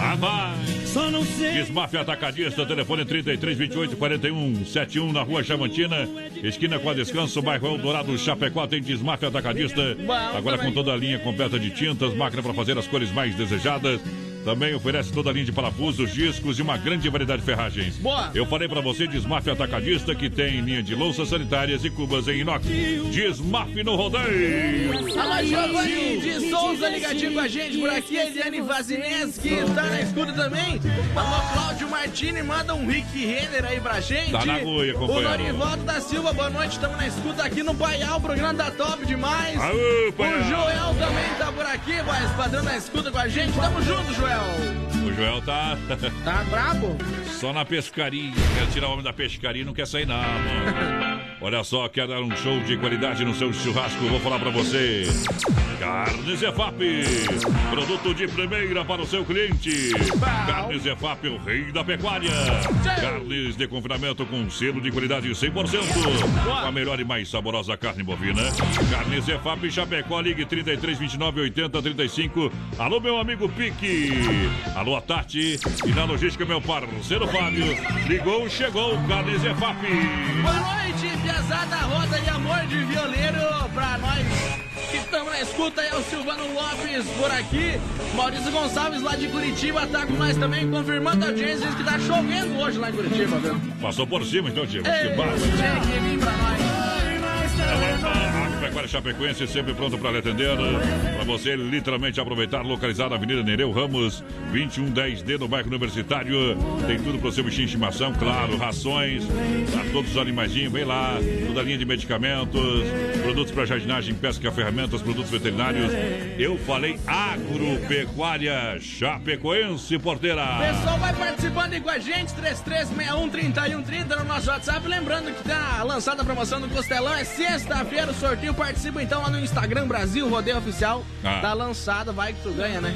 Ah, vai! Só não sei. Desmafia Atacadista, telefone 33 28 41 71 na rua Chamantina, esquina com a Descanso, bairro Eldorado, Chapecó. Tem Desmafia Atacadista. Agora com toda a linha completa de tintas, máquina para fazer as cores mais desejadas. Também oferece toda a linha de parafusos, discos e uma grande variedade de ferragens. Boa. Eu falei para você, Desmafia Atacadista, que tem linha de louças sanitárias e cubas em inox. Desmaf no rodeio. Alô, Giovanni de Souza ligadinho com a gente por aqui. A Eliane Vazineski tá na escuta também. Alô, Cláudio Martini, manda um Rick Renner aí pra gente. Tá na O companheiro. Norivaldo da Silva, boa noite. Estamos na escuta aqui no Paial. O programa tá top demais. Aô. O Joel também tá por aqui, voz padrão na escuta com a gente. Tamo junto, Joel. O Joel tá. Tá brabo? Só na pescaria. Quer tirar o homem da pescaria e não quer sair, não, mano. Olha só, quer dar um show de qualidade no seu churrasco? Vou falar pra você. Carnes EFAP. Produto de primeira para o seu cliente. Carnes EFAP, o rei da pecuária. Carnes de confinamento com selo de qualidade 100%. Com a melhor e mais saborosa carne bovina. Carnes EFAP Chapecó, ligue 33 29 80 35. Alô, meu amigo Pique. Alô, a Tati. E na logística, meu parceiro Fábio. Ligou, chegou. Carnes EFAP. Boa noite, Piazada, Roda e Amor de Violeiro pra nós que estamos na escuta. É o Silvano Lopes por aqui. Maurício Gonçalves lá de Curitiba tá com nós também, confirmando a audiência diz que tá chovendo hoje lá em Curitiba, viu? Passou por cima, então, Diego. Ei, Que barba. tinha que vir pra nós. Agropecuária Chapecoense, sempre pronto para lhe atender. Para você literalmente aproveitar, localizado na Avenida Nereu Ramos, 2110D, no bairro Universitário. Tem tudo para o seu bichinho de estimação, claro, rações, para todos os animaizinhos. Vem lá, toda a linha de medicamentos, produtos para jardinagem, pesca, ferramentas, produtos veterinários. Eu falei Agropecuária Chapecoense, porteira. Pessoal vai participando aí com a gente, 3361-3130 no nosso WhatsApp. Lembrando que tá lançada a promoção do Costelão, é sexta-feira o sorteio. Participa então lá no Instagram Brasil Rodeio Oficial. Ah. Tá lançado, vai que tu ganha, né?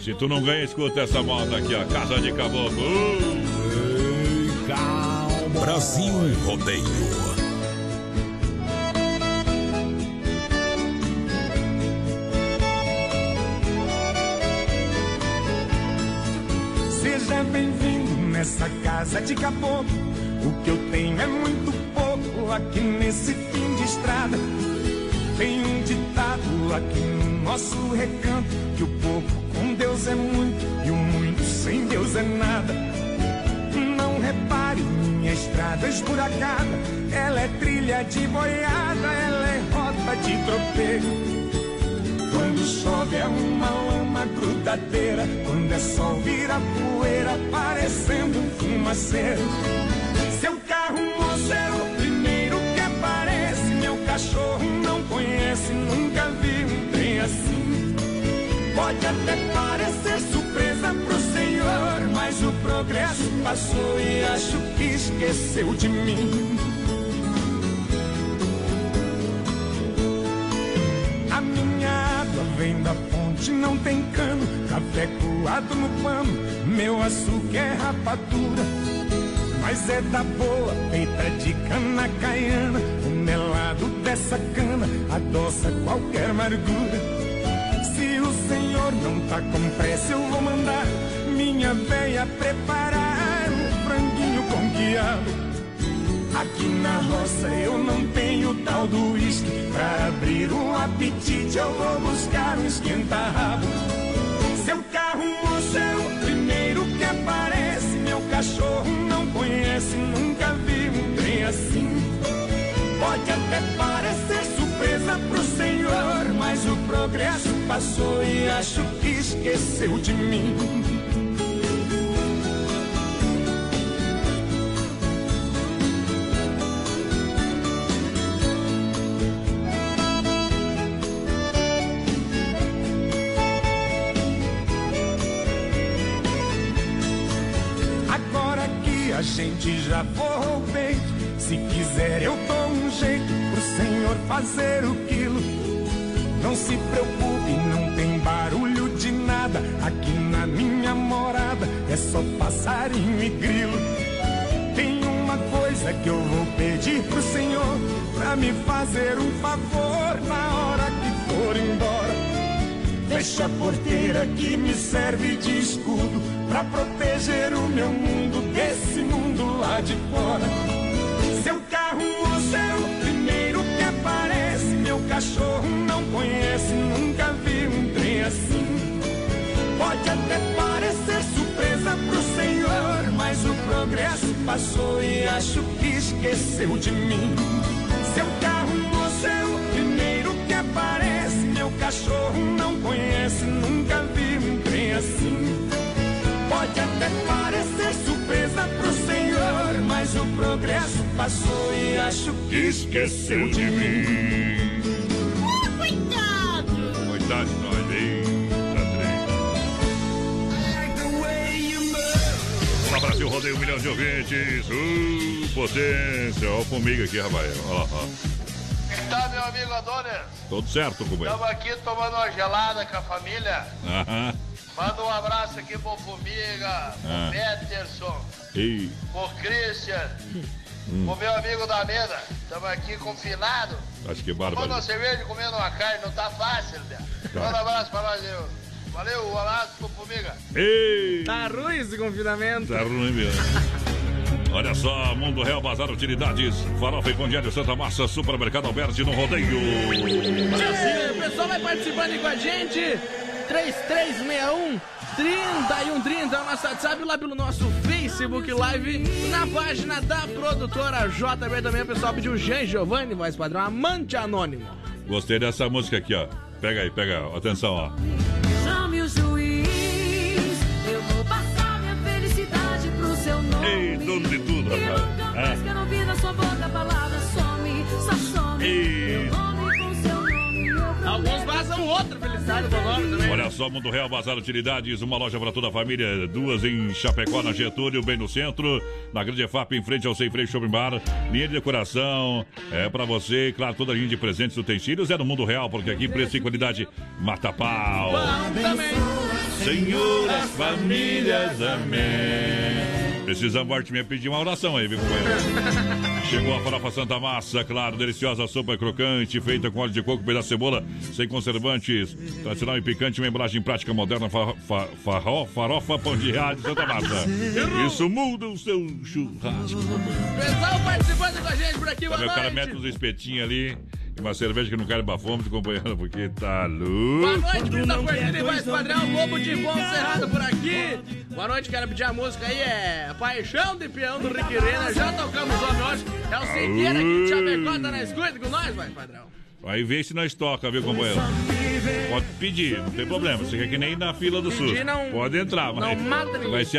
Se tu não ganha, escuta essa moda aqui, ó. Casa de Caboclo. Brasil Rodeio. Seja bem-vindo nessa casa de caboclo. O que eu tenho é muito pouco aqui nesse fim de estrada. Tem um ditado aqui no nosso recanto: que o pouco com Deus é muito e o muito sem Deus é nada. Não repare minha estrada esburacada. Ela é trilha de boiada, ela é rota de tropeiro. Quando chove é uma lama grudadeira. Quando é sol vira poeira, parecendo um fumaceiro. Pode até parecer surpresa pro senhor, mas o progresso passou e acho que esqueceu de mim. A minha água vem da fonte, não tem cano. Café coado no pano, meu açúcar é rapadura. Mas é da boa, feita de cana caiana. O melado dessa cana adoça qualquer amargura. Senhor não tá com pressa, eu vou mandar minha véia preparar um franguinho com quiabo. Aqui na roça eu não tenho tal do uísque. Pra abrir um apetite eu vou buscar um esquenta-rabo. Seu carro, moço, é o primeiro que aparece. Meu cachorro não conhece, nunca vi um trem assim. Pode até parecer surpresa pro senhor, mas o progresso passou e acho que esqueceu de mim. Agora que a gente já o peito, se quiser eu dou um jeito pro senhor fazer o quilo. Não se preocupe, não tem barulho de nada. nada. Aqui na minha morada é só passarinho e grilo. Tem uma coisa que eu vou pedir pro Senhor pra me fazer um favor na hora que for embora. Fecha a porteira que me serve de escudo pra proteger o meu mundo desse mundo lá de fora. Passou e acho que esqueceu de mim. Seu carro moço é o primeiro que aparece. Meu cachorro não conhece, nunca vi um trem assim. Pode até parecer surpresa pro senhor, mas o progresso passou e acho que esqueceu de mim. Rodeio um milhão de ouvintes. Uh, potência. Ó, a formiga aqui, rapaz. Ó, ó. Tá, meu amigo Adonis? Tudo certo, companheiro. Estamos aqui tomando uma gelada com a família. Aham. Manda um abraço aqui pro Formiga, pro Ah. Peterson, E pro Christian, Hum. pro meu amigo da mesa. Estamos aqui confinados. acho que Tomando uma bárbaro. cerveja comendo uma carne, não tá fácil, né? Tá. Manda um abraço pra nós, eu. Valeu, um abraço Formiga. Ei! Tá ruim esse confinamento. Tá ruim mesmo. Olha só, Mundo Real Bazar Utilidades, Farofa e Pão Diário Santa Massa, Supermercado Alberti no Rodeio. Tchê, O pessoal vai participando aí com a gente. 3361 3130 é o nosso WhatsApp lá pelo nosso Facebook Live na página da produtora JB também. O pessoal pediu Jean Giovanni, voz padrão, amante anônimo. Gostei dessa música aqui, ó. Pega aí, pega, atenção, ó. Ei, dono de tudo, rapaz. Ah. quero ouvir da sua boca a palavra some, só some. Eu vou Alguns vazam outro felicidade do nome também. Olha só, Mundo Real Bazar Utilidades, uma loja para toda a família, duas em Chapecó, na Getúlio, bem no centro, na Grande EFAP, em frente ao Sem Freio Shopping Bar, linha de decoração, é para você, claro, toda a linha de presentes utensílios é no Mundo Real, porque aqui preço e qualidade mata pau. também. Senhoras, famílias, amém. Precisamos, Arte minha pedir uma oração aí, viu, companheiro? Chegou a farofa Santa Massa, claro, deliciosa sopa crocante, feita com óleo de coco, pedaço de cebola, sem conservantes, tradicional e picante, uma embalagem prática moderna, fa, fa, farofa pão de rádio Santa Massa. Isso muda o seu churrasco. Pessoal participando com a gente por aqui, boa Sabe, o cara noite. mete uns espetinhos ali, uma cerveja que não quer bafome, companheiro, porque tá Boa louco. noite, Brita Cordeiro e mais padrão, Lobo de Bom Cerrado por aqui. Boa noite, quero pedir a música aí, é Paixão de Peão do Rick Renner. Já tocamos o homem hoje. É o Siqueira aqui de Chapecó, tá na escuta com nós, vai, padrão. Aí vê se nós toca, viu, companheiro? Pode pedir, não tem problema. Você quer que nem na fila do SUS. Não- Pode entrar, mas não mata ninguém. vai ser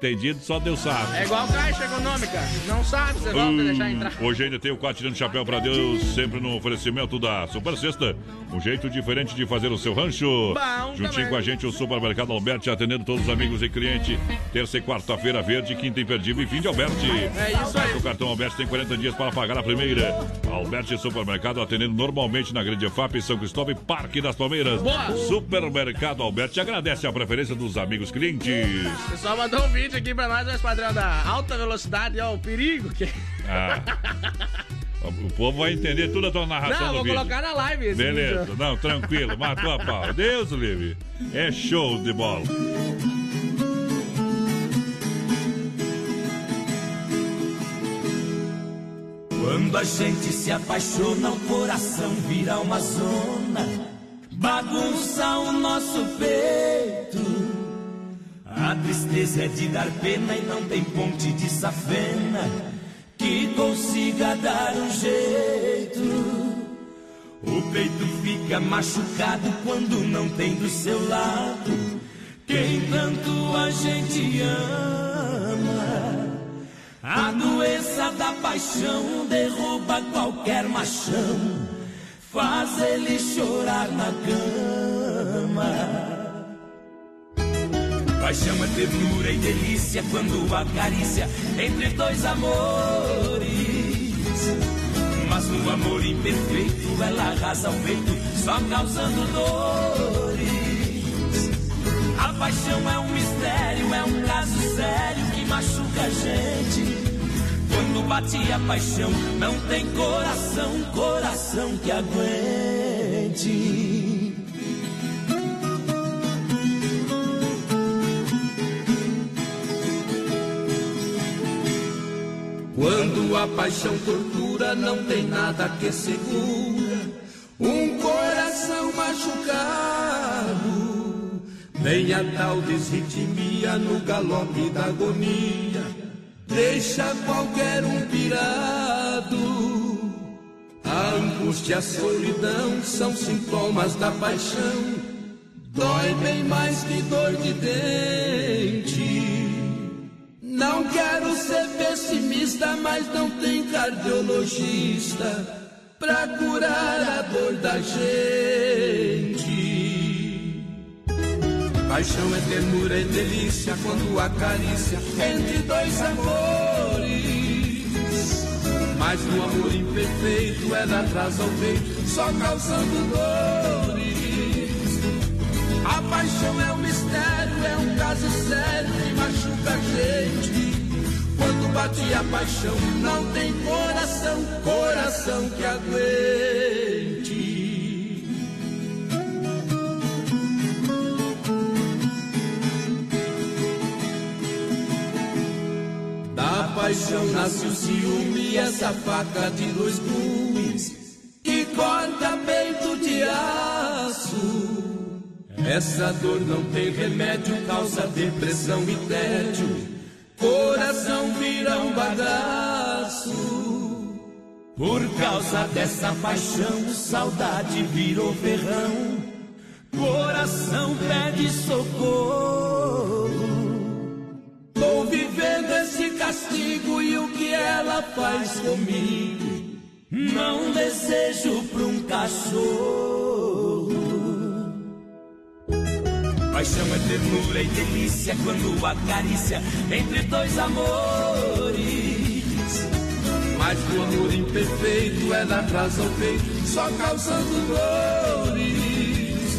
atendido só Deus sabe. É igual Caixa Econômica. Não sabe, você volta a deixar entrar. Hoje ainda tem o quatro tirando chapéu pra Deus, sempre no oferecimento da Super Sexta. Um jeito diferente de fazer o seu rancho. Bom Juntinho também. com a gente, o Supermercado Alberti, atendendo todos os amigos e clientes. Terça e quarta-feira verde, quinta imperdível e fim de Alberti. É isso aí. O cartão Alberti tem 40 dias para pagar a primeira. Alberti Supermercado atendendo normalmente na Grande FAP, São Cristóvão e Parque das Palmeiras. Boa. Supermercado Alberti agradece a preferência dos amigos clientes. Pessoal mandou um vídeo aqui pra nós, mas padrão da alta velocidade, ó, o perigo que. Ah. O povo vai entender toda a tua narração Não, do vou vídeo. colocar na live esse Beleza, vídeo. não, tranquilo, matou a pau. Deus livre. É show de bola. Quando a gente se apaixona, o coração vira uma zona, bagunça o nosso peito. A tristeza é de dar pena e não tem ponte de safena que consiga dar um jeito. O peito fica machucado quando não tem do seu lado quem tanto a gente ama. A doença da paixão derruba qualquer machão, faz ele chorar na cama. Paixão é ternura e delícia quando acaricia entre dois amores. Mas no amor imperfeito ela arrasa o peito, só causando dores. A paixão é um mistério, é um caso sério que machuca a gente. Quando bate a paixão, não tem coração, coração que aguente. Quando a paixão tortura, não tem nada que segura um coração machucado. Vem a tal desritmia no galope da agonia, deixa qualquer um pirado. A angústia e a solidão são sintomas da paixão, dói bem mais que dor de dente. Não quero ser pessimista, mas não tem cardiologista pra curar a dor da gente. Paixão é ternura e delícia quando acarícia entre dois amores. Mas no amor imperfeito ela traz ao peito, só causando dores. A paixão é é um caso sério que machuca a gente. Quando bate a paixão, não tem coração, coração que aguente. Da paixão nasce o ciúme essa faca de dois gumes que corta peito de aço. Essa dor não tem remédio, causa depressão e tédio. Coração vira um bagaço. Por causa dessa paixão, saudade virou ferrão. Coração pede socorro. Tô vivendo esse castigo e o que ela faz comigo. Não desejo pra um cachorro. Paixão é ternura e delícia quando acaricia entre dois amores. Mas o amor imperfeito ela traz ao peito, só causando dores.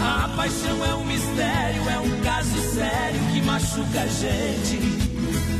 A paixão é um mistério, é um caso sério que machuca a gente.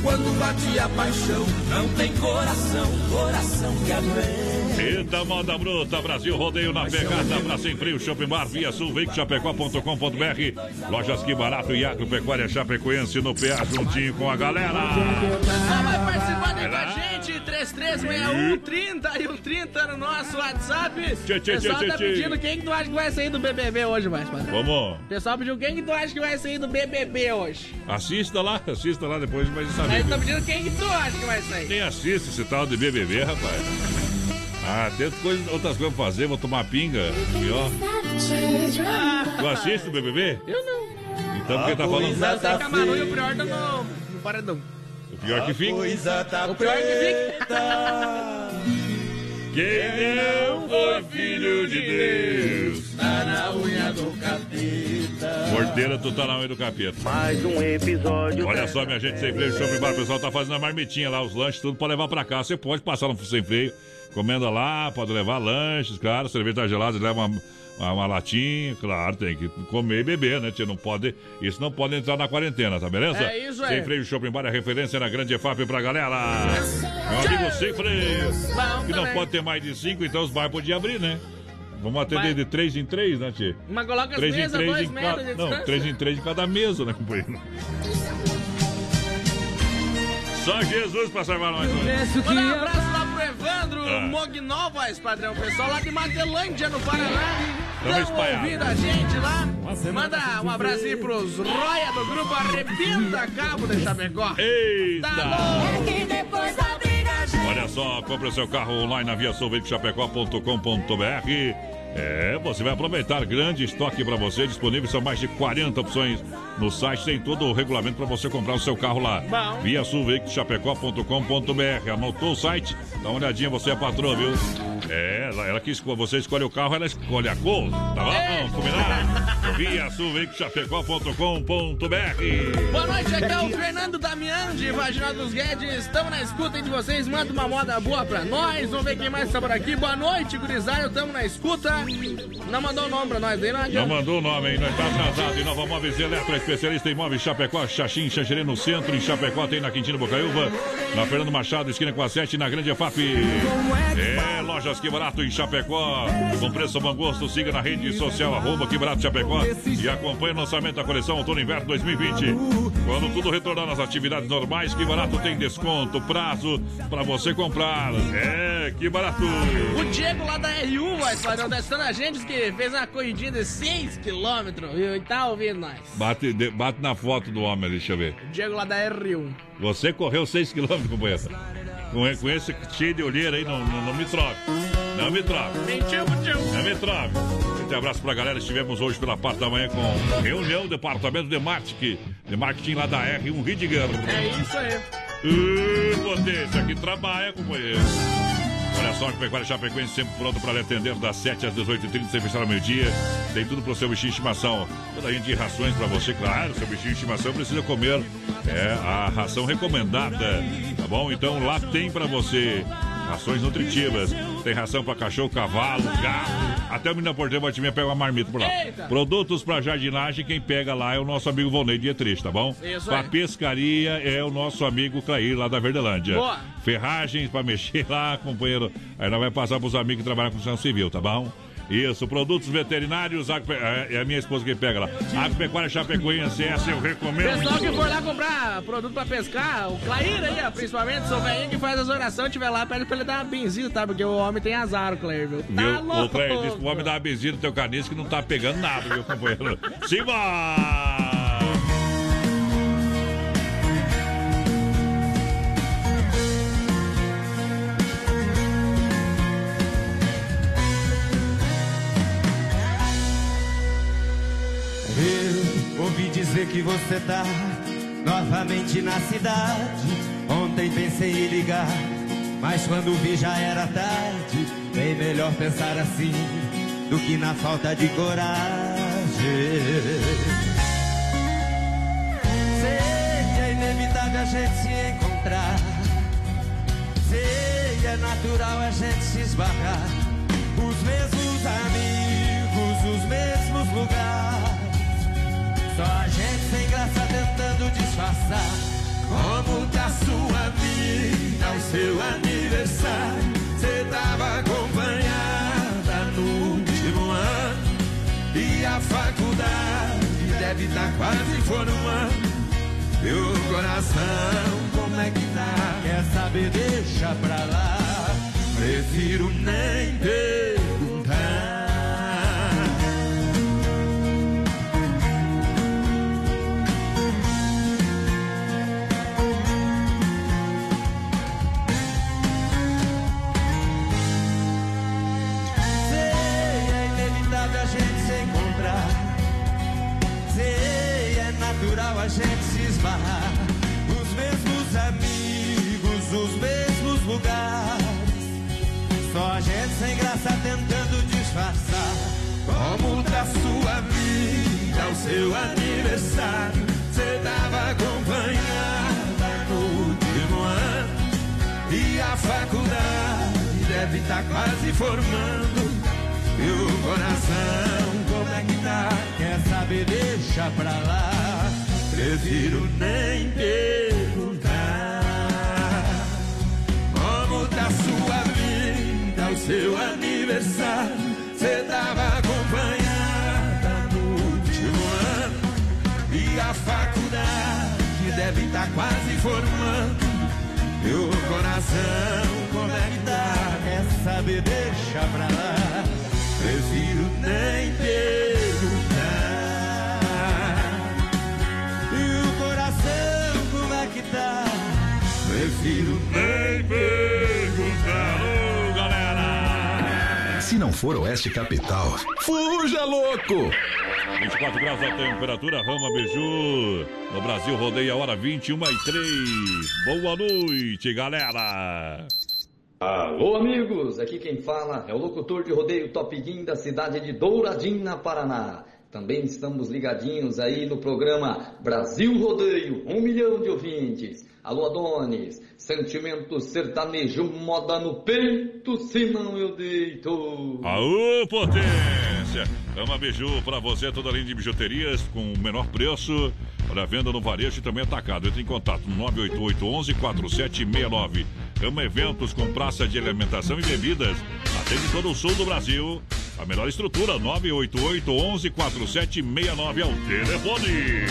Quando bate a paixão, não tem coração, coração que aguenta. Eita, moda bruta, Brasil Rodeio na pegada pra Sem Frio, Shopping Bar, Via Sul, Chapecó.com.br Lojas Que Barato e Agropecuária Chapecoense no PA, juntinho com a galera. Só vai participar aí com a gente, 3361 30 e o 30 no nosso WhatsApp. Tchê, tchê, O pessoal tchê, tá pedindo quem que tu acha que vai sair do BBB hoje, mais padrão. Vamos, O pessoal pediu quem que tu acha que vai sair do BBB hoje. assista lá, assista lá depois vai Aí saber. tá pedindo quem que tu acha que vai sair. Nem assiste esse tal de BBB, rapaz. Ah, tem outras coisas, outras coisas pra fazer, vou tomar pinga. E ó, tu assiste o BBB? Eu não. Então por que tá falando? Não, camarão e o pior tá no, no paredão. O pior que fica. O pior que fica. Quem não foi filho de Deus. Tá na unha do capeta. Porteira, tu tá na unha do capeta. Mais um episódio. Olha só, minha gente, sem freio, shopping bar, o pessoal tá fazendo a marmitinha lá, os lanches, tudo pra levar pra cá. Você pode passar no sem freio, comenda lá, pode levar lanches, claro, cerveja gelada, leva uma, uma, uma latinha, claro, tem que comer e beber, né? Você não pode, isso não pode entrar na quarentena, tá beleza? É isso aí. Sem freio, shopping bar, é referência na grande EFAP pra galera. Meu amigo, sem freio, que não pode ter mais de cinco, então os bares podiam abrir, né? Vamos atender Vai. de três em três, né, Tchê? Mas coloca as Três em mesas, três dois em cada. Não, três em três de cada mesa, né, companheiro? Só Jesus pra salvar nós hoje. Manda um abraço lá pro Evandro Ah. Mognovas, padrão. Pessoal lá de Matelândia, no Paraná. Estão ouvindo a gente lá. Manda um abraço aí pros Roya do grupo Arrebenta Cabo de Chapecó. Eita! Tá Olha só, compre o seu carro online na viaçãoveicochapecó.com.br. É, você vai aproveitar grande estoque para você disponível, são mais de 40 opções no site, tem todo o regulamento para você comprar o seu carro lá. Bom. Via Sulveicochapecó.com.br. Anotou o site? Dá uma olhadinha, você é patroa, viu? É, ela, ela que escolhe, você escolhe o carro, ela escolhe a cor. Tá bom? Vamos combinar? Via sulveicochapecó.com.br Boa noite, aqui é o Fernando Damião de Vaginal dos Guedes. Estamos na escuta de vocês. Manda uma moda boa pra nós. Vamos ver quem mais está por aqui. Boa noite, gurizada. Estamos na escuta. Não mandou o nome pra nós aí, não Não mandou o nome, hein? Nós tá atrasado. Nova Móveis Eletro, especialista em móveis Chapecó, Xaxim, Xanxerê no centro, em Chapecó, tem na Quintino Bocaiúva, na Fernando Machado, esquina com a 7, na Grande EFAP. É, lojas Que Barato em Chapecó, com preço bom gosto, siga na rede social, arroba Que Barato Chapecó e acompanhe o lançamento da coleção Outono Inverno 2020. Quando tudo retornar às atividades normais, Que Barato tem desconto, prazo para você comprar. É, Que Barato. O Diego lá da R1, vai padrão, testando a gente, que fez uma corridinha de 6km, viu? E tá ouvindo nós. Bate, de- bate na foto do homem ali, deixa eu ver. Diego lá da R1. Você correu 6 km, companheiro. Com, com esse cheio de olheira aí, não, não, não me troque. Não me troque. Mentiu, mentiu. Não me troque. Um abraço pra galera. Estivemos hoje pela parte da manhã com reunião do departamento de marketing, de marketing lá da R1 Ridger. É isso aí. Ih, potência, que trabalha, companheiro. Olha só, que Pecuária Chapecoense sempre pronto para lhe atender das 7 às 18h30, sem fechar ao meio-dia. Tem tudo pro seu bichinho de estimação. Toda a gente de rações para você, claro. Seu bichinho de estimação precisa comer é, a ração recomendada, tá bom? Então lá tem para você rações nutritivas. Tem ração para cachorro, cavalo, gato. Até o menino porteiro vai te pega uma marmita por lá. Eita! Produtos para jardinagem, quem pega lá é o nosso amigo Volney Dietrich, tá bom? Isso Pra pescaria é o nosso amigo Clair, lá da Verdelândia. Boa. Ferragens pra mexer lá, companheiro. Aí nós vai passar pros amigos que trabalham com construção civil, tá bom? Isso, produtos veterinários, Agpe- é é a minha esposa que pega lá. Agropecuária Chapecoense, essa eu recomendo. Pessoal que for lá comprar produto pra pescar, o Clair aí, ó, principalmente, seu velhinho que faz as orações, tiver lá, pede pra ele dar uma benzida, tá? Porque o homem tem azar, o Clair, viu? Tá louco. Ô, Clair, diz pro homem dar uma benzina no teu caniço que não tá pegando nada, viu, companheiro? Simba! Que você tá novamente na cidade. Ontem pensei em ligar, mas quando vi já era tarde. Bem melhor pensar assim do que na falta de coragem. Sei que é inevitável a gente se encontrar. Sei que é natural a gente se esbarrar. Os mesmos amigos, os mesmos lugares. Só a gente sem graça tentando disfarçar. Como tá sua vida, o seu aniversário? Você tava acompanhada no último ano. E a faculdade deve estar quase formando. O coração, como é que tá? Quer saber, deixa pra lá. Prefiro nem perguntar. A gente se esbarrar. Os mesmos amigos, os mesmos lugares. Só a gente sem graça tentando disfarçar. Como tá sua vida, o seu aniversário? Você tava acompanhada no último ano. E a faculdade deve estar quase formando. E o coração, como é que tá? Quer saber, deixa pra lá. Prefiro nem perguntar. Como tá sua vida, o seu aniversário? Você tava acompanhada no último ano. E a faculdade deve estar quase formando. O coração, como é que tá? Quer saber, deixa pra lá. Prefiro nem perguntar. Prefiro nem perguntar. Ô, galera! Se não for Oeste Capital, fuja louco! 24 graus a temperatura, Rama Beiju. No Brasil, rodeia a hora 21 e 3. Boa noite, galera. Alô, amigos! Aqui quem fala é o locutor de rodeio Top Guin da cidade de Douradina, Paraná. Também estamos ligadinhos aí no programa Brasil Rodeio, um milhão de ouvintes. Alô, Adonis, sentimento sertanejo, moda no peito, senão eu deito. Aô, potência! Ama Biju pra você, toda linha de bijuterias com o menor preço para venda no varejo e também atacado. Entre em contato no 988 4769. Ama Eventos com praça de alimentação e bebidas. Atende todo o sul do Brasil. A melhor estrutura, 988 4769 é o telefone.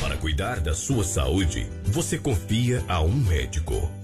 Para cuidar da sua saúde, você confia a um médico.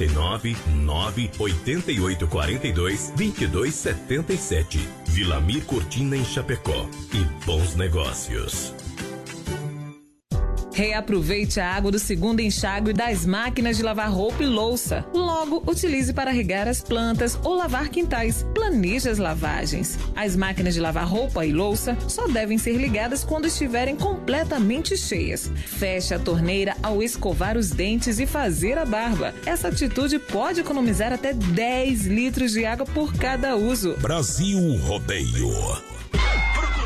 49 9 88 42 22 77. Vilamir Cortina em Chapecó. E bons negócios. Reaproveite a água do segundo enxágue das máquinas de lavar roupa e louça. Logo, utilize para regar as plantas ou lavar quintais. Planeje as lavagens. As máquinas de lavar roupa e louça só devem ser ligadas quando estiverem completamente cheias. Feche a torneira ao escovar os dentes e fazer a barba. Essa atitude pode economizar até 10 litros de água por cada uso. Brasil Rodeio.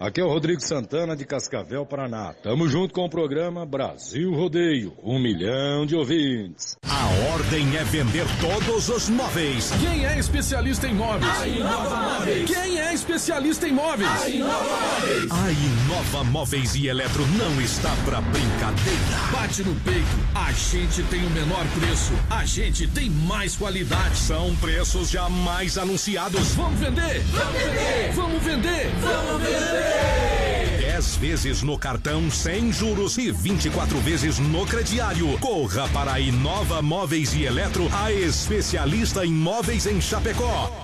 Aqui é o Rodrigo Santana de Cascavel, Paraná. Tamo junto com o programa Brasil Rodeio. Um milhão de ouvintes. A ordem é vender todos os móveis. Quem é especialista em móveis? A Inova Móveis. Quem é especialista em móveis? A Inova Móveis. A Inova Móveis e Eletro não está pra brincadeira. Bate no peito. A gente tem o menor preço. A gente tem mais qualidade. São preços jamais anunciados. Vamos vender? Vamos vender. Vamos vender? Vamos vender. 10 vezes no cartão sem juros e 24 vezes no crediário. Corra para a Inova Móveis e Eletro, a especialista em móveis em Chapecó.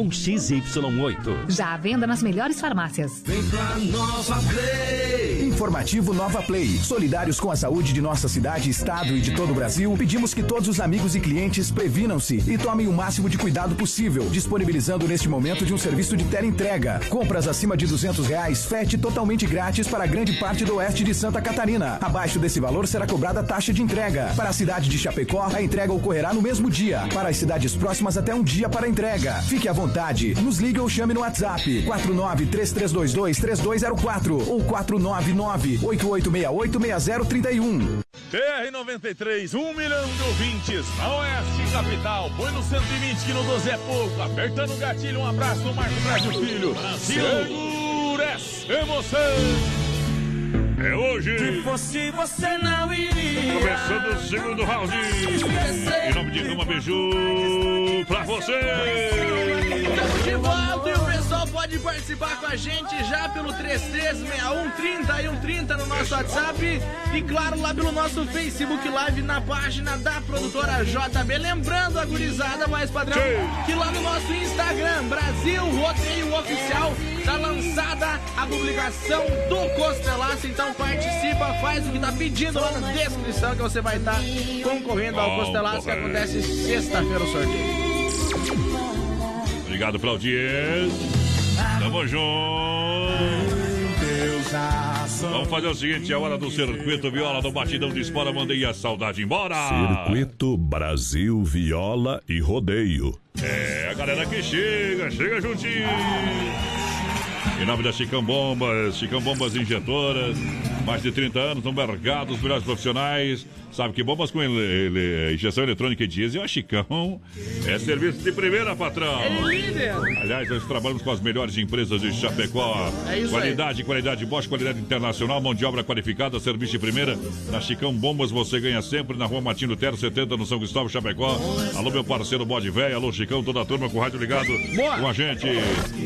XY8. Já à venda nas melhores farmácias. Vem pra Nova Play. Informativo Nova Play. Solidários com a saúde de nossa cidade, estado e de todo o Brasil, pedimos que todos os amigos e clientes previnam-se e tomem o máximo de cuidado possível, disponibilizando neste momento de um serviço de teleentrega. Compras acima de 200 reais, frete totalmente grátis para grande parte do oeste de Santa Catarina. Abaixo desse valor será cobrada a taxa de entrega. Para a cidade de Chapecó, a entrega ocorrerá no mesmo dia. Para as cidades próximas, até um dia para a entrega. Fique à vontade. Nos ligue ou chame no WhatsApp 49 3322 3204 ou 499 8868 6031. TR-93, um milhão de ouvintes, na Oeste Capital. Põe no 120 que no 12 é pouco. Apertando o gatilho, um abraço do Marco Brasil Filho. Brasil. Segura essa emoção. É hoje. Se fosse você não iria. Começando o segundo round. Em nome de Gama Biju, pra você. De volta pode participar com a gente já pelo 3361 30 e 130 no nosso WhatsApp e claro lá pelo nosso Facebook Live na página da produtora JB. Lembrando a gurizada mais padrão que lá no nosso Instagram, Brasil Rodeio Oficial, tá lançada a publicação do Costelaço. Então participa, faz o que tá pedindo lá na descrição que você vai estar concorrendo ao Costelaço que acontece sexta-feira o sorteio. Obrigado pela audiência. Tamo junto. Vamos fazer o seguinte, é hora do circuito viola do batidão de espora, mandei a saudade embora. Circuito Brasil Viola e Rodeio. É, a galera que chega, chega juntinho. Em nome da Chicão Bombas, Chicão Bombas Injetoras, mais de 30 anos no mercado, os melhores profissionais. Sabe que bombas com ele, ele- injeção eletrônica e diesel, a Chicão é serviço de primeira, patrão. É líder. Aliás, nós trabalhamos com as melhores empresas de Chapecó. É isso aí. qualidade, qualidade Bosch, qualidade internacional, mão de obra qualificada, serviço de primeira. Na Chicão Bombas você ganha sempre, na rua Martim Lutero, 70, no São Cristóvão, Chapecó. Alô, meu parceiro Bode Véia, alô, Chicão, toda a turma com o rádio ligado com a gente.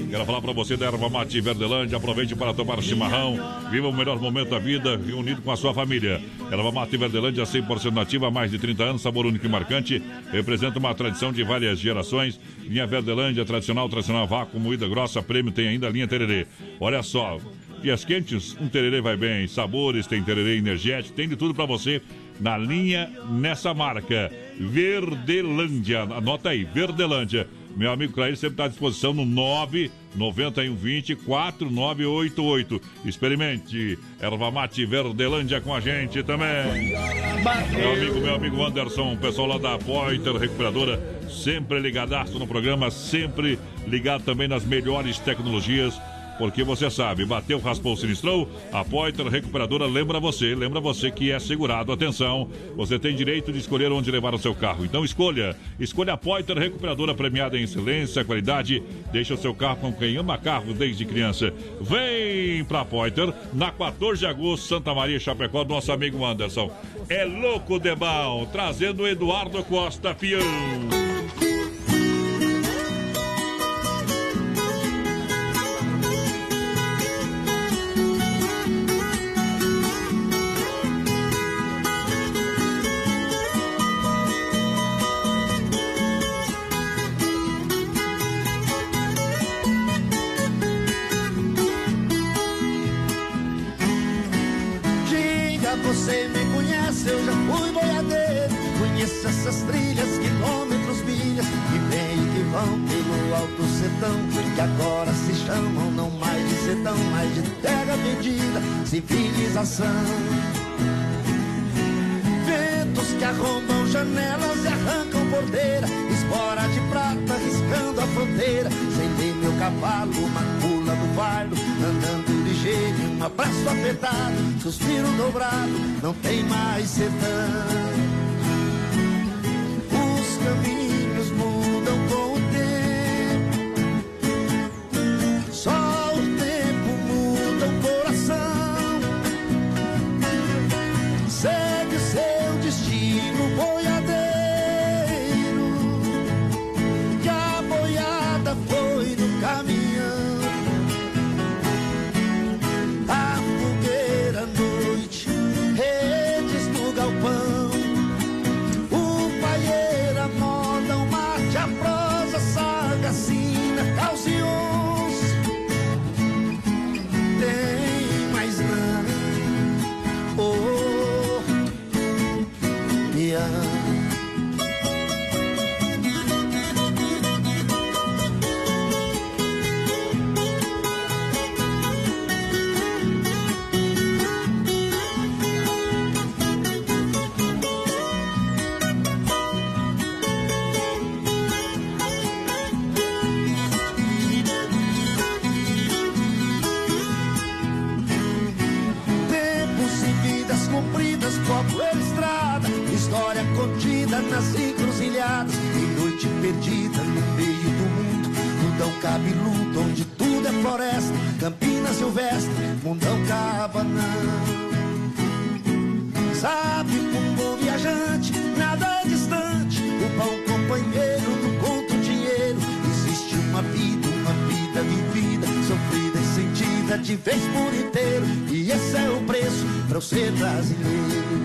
Quero falar pra você da Erva Mate Verdelândia, aproveite para tomar chimarrão, viva o melhor momento da vida, reunido com a sua família. Erva Mate Verdelândia, 100% nativa, há mais de 30 anos, sabor único e marcante, representa uma tradição de várias gerações. Linha Verdelândia, tradicional, tradicional vácuo, moída grossa, prêmio, tem ainda a linha Tererê. Olha só, dias quentes, um tererê vai bem. Sabores, tem tererê energético, tem de tudo pra você na linha nessa marca. Verdelândia, anota aí, Verdelândia. Meu amigo Clair sempre está à disposição no 99120 4988. Experimente Erva Mate Verdelândia com a gente também. Meu amigo, meu amigo Anderson, o pessoal lá da Pointer Recuperadora, sempre ligadaço no programa, sempre ligado também nas melhores tecnologias. Porque você sabe, bateu, raspou, sinistrou, a Pointer Recuperadora lembra você, lembra você que é segurado. Atenção, você tem direito de escolher onde levar o seu carro. Então escolha, escolha a Pointer Recuperadora premiada em excelência, qualidade. Deixa o seu carro com quem ama carros desde criança. Vem pra Pointer, na 14 de agosto, Santa Maria, Chapecó, nosso amigo Anderson. É louco de bom, trazendo Eduardo Costa Fião. Sertão. Que agora se chamam não mais de sertão, mas de terra perdida, civilização. Ventos que arrombam janelas e arrancam porteira, espora de prata riscando a fronteira. Sem meu cavalo, macula do vardo, andando ligeiro, um abraço apertado, suspiro dobrado, não tem mais sertão. Mundão cabanão. Sabe, um bom viajante, nada é distante, o bom companheiro não conta o dinheiro, existe uma vida, uma vida vivida, sofrida e sentida de vez por inteiro, e esse é o preço pra eu ser brasileiro.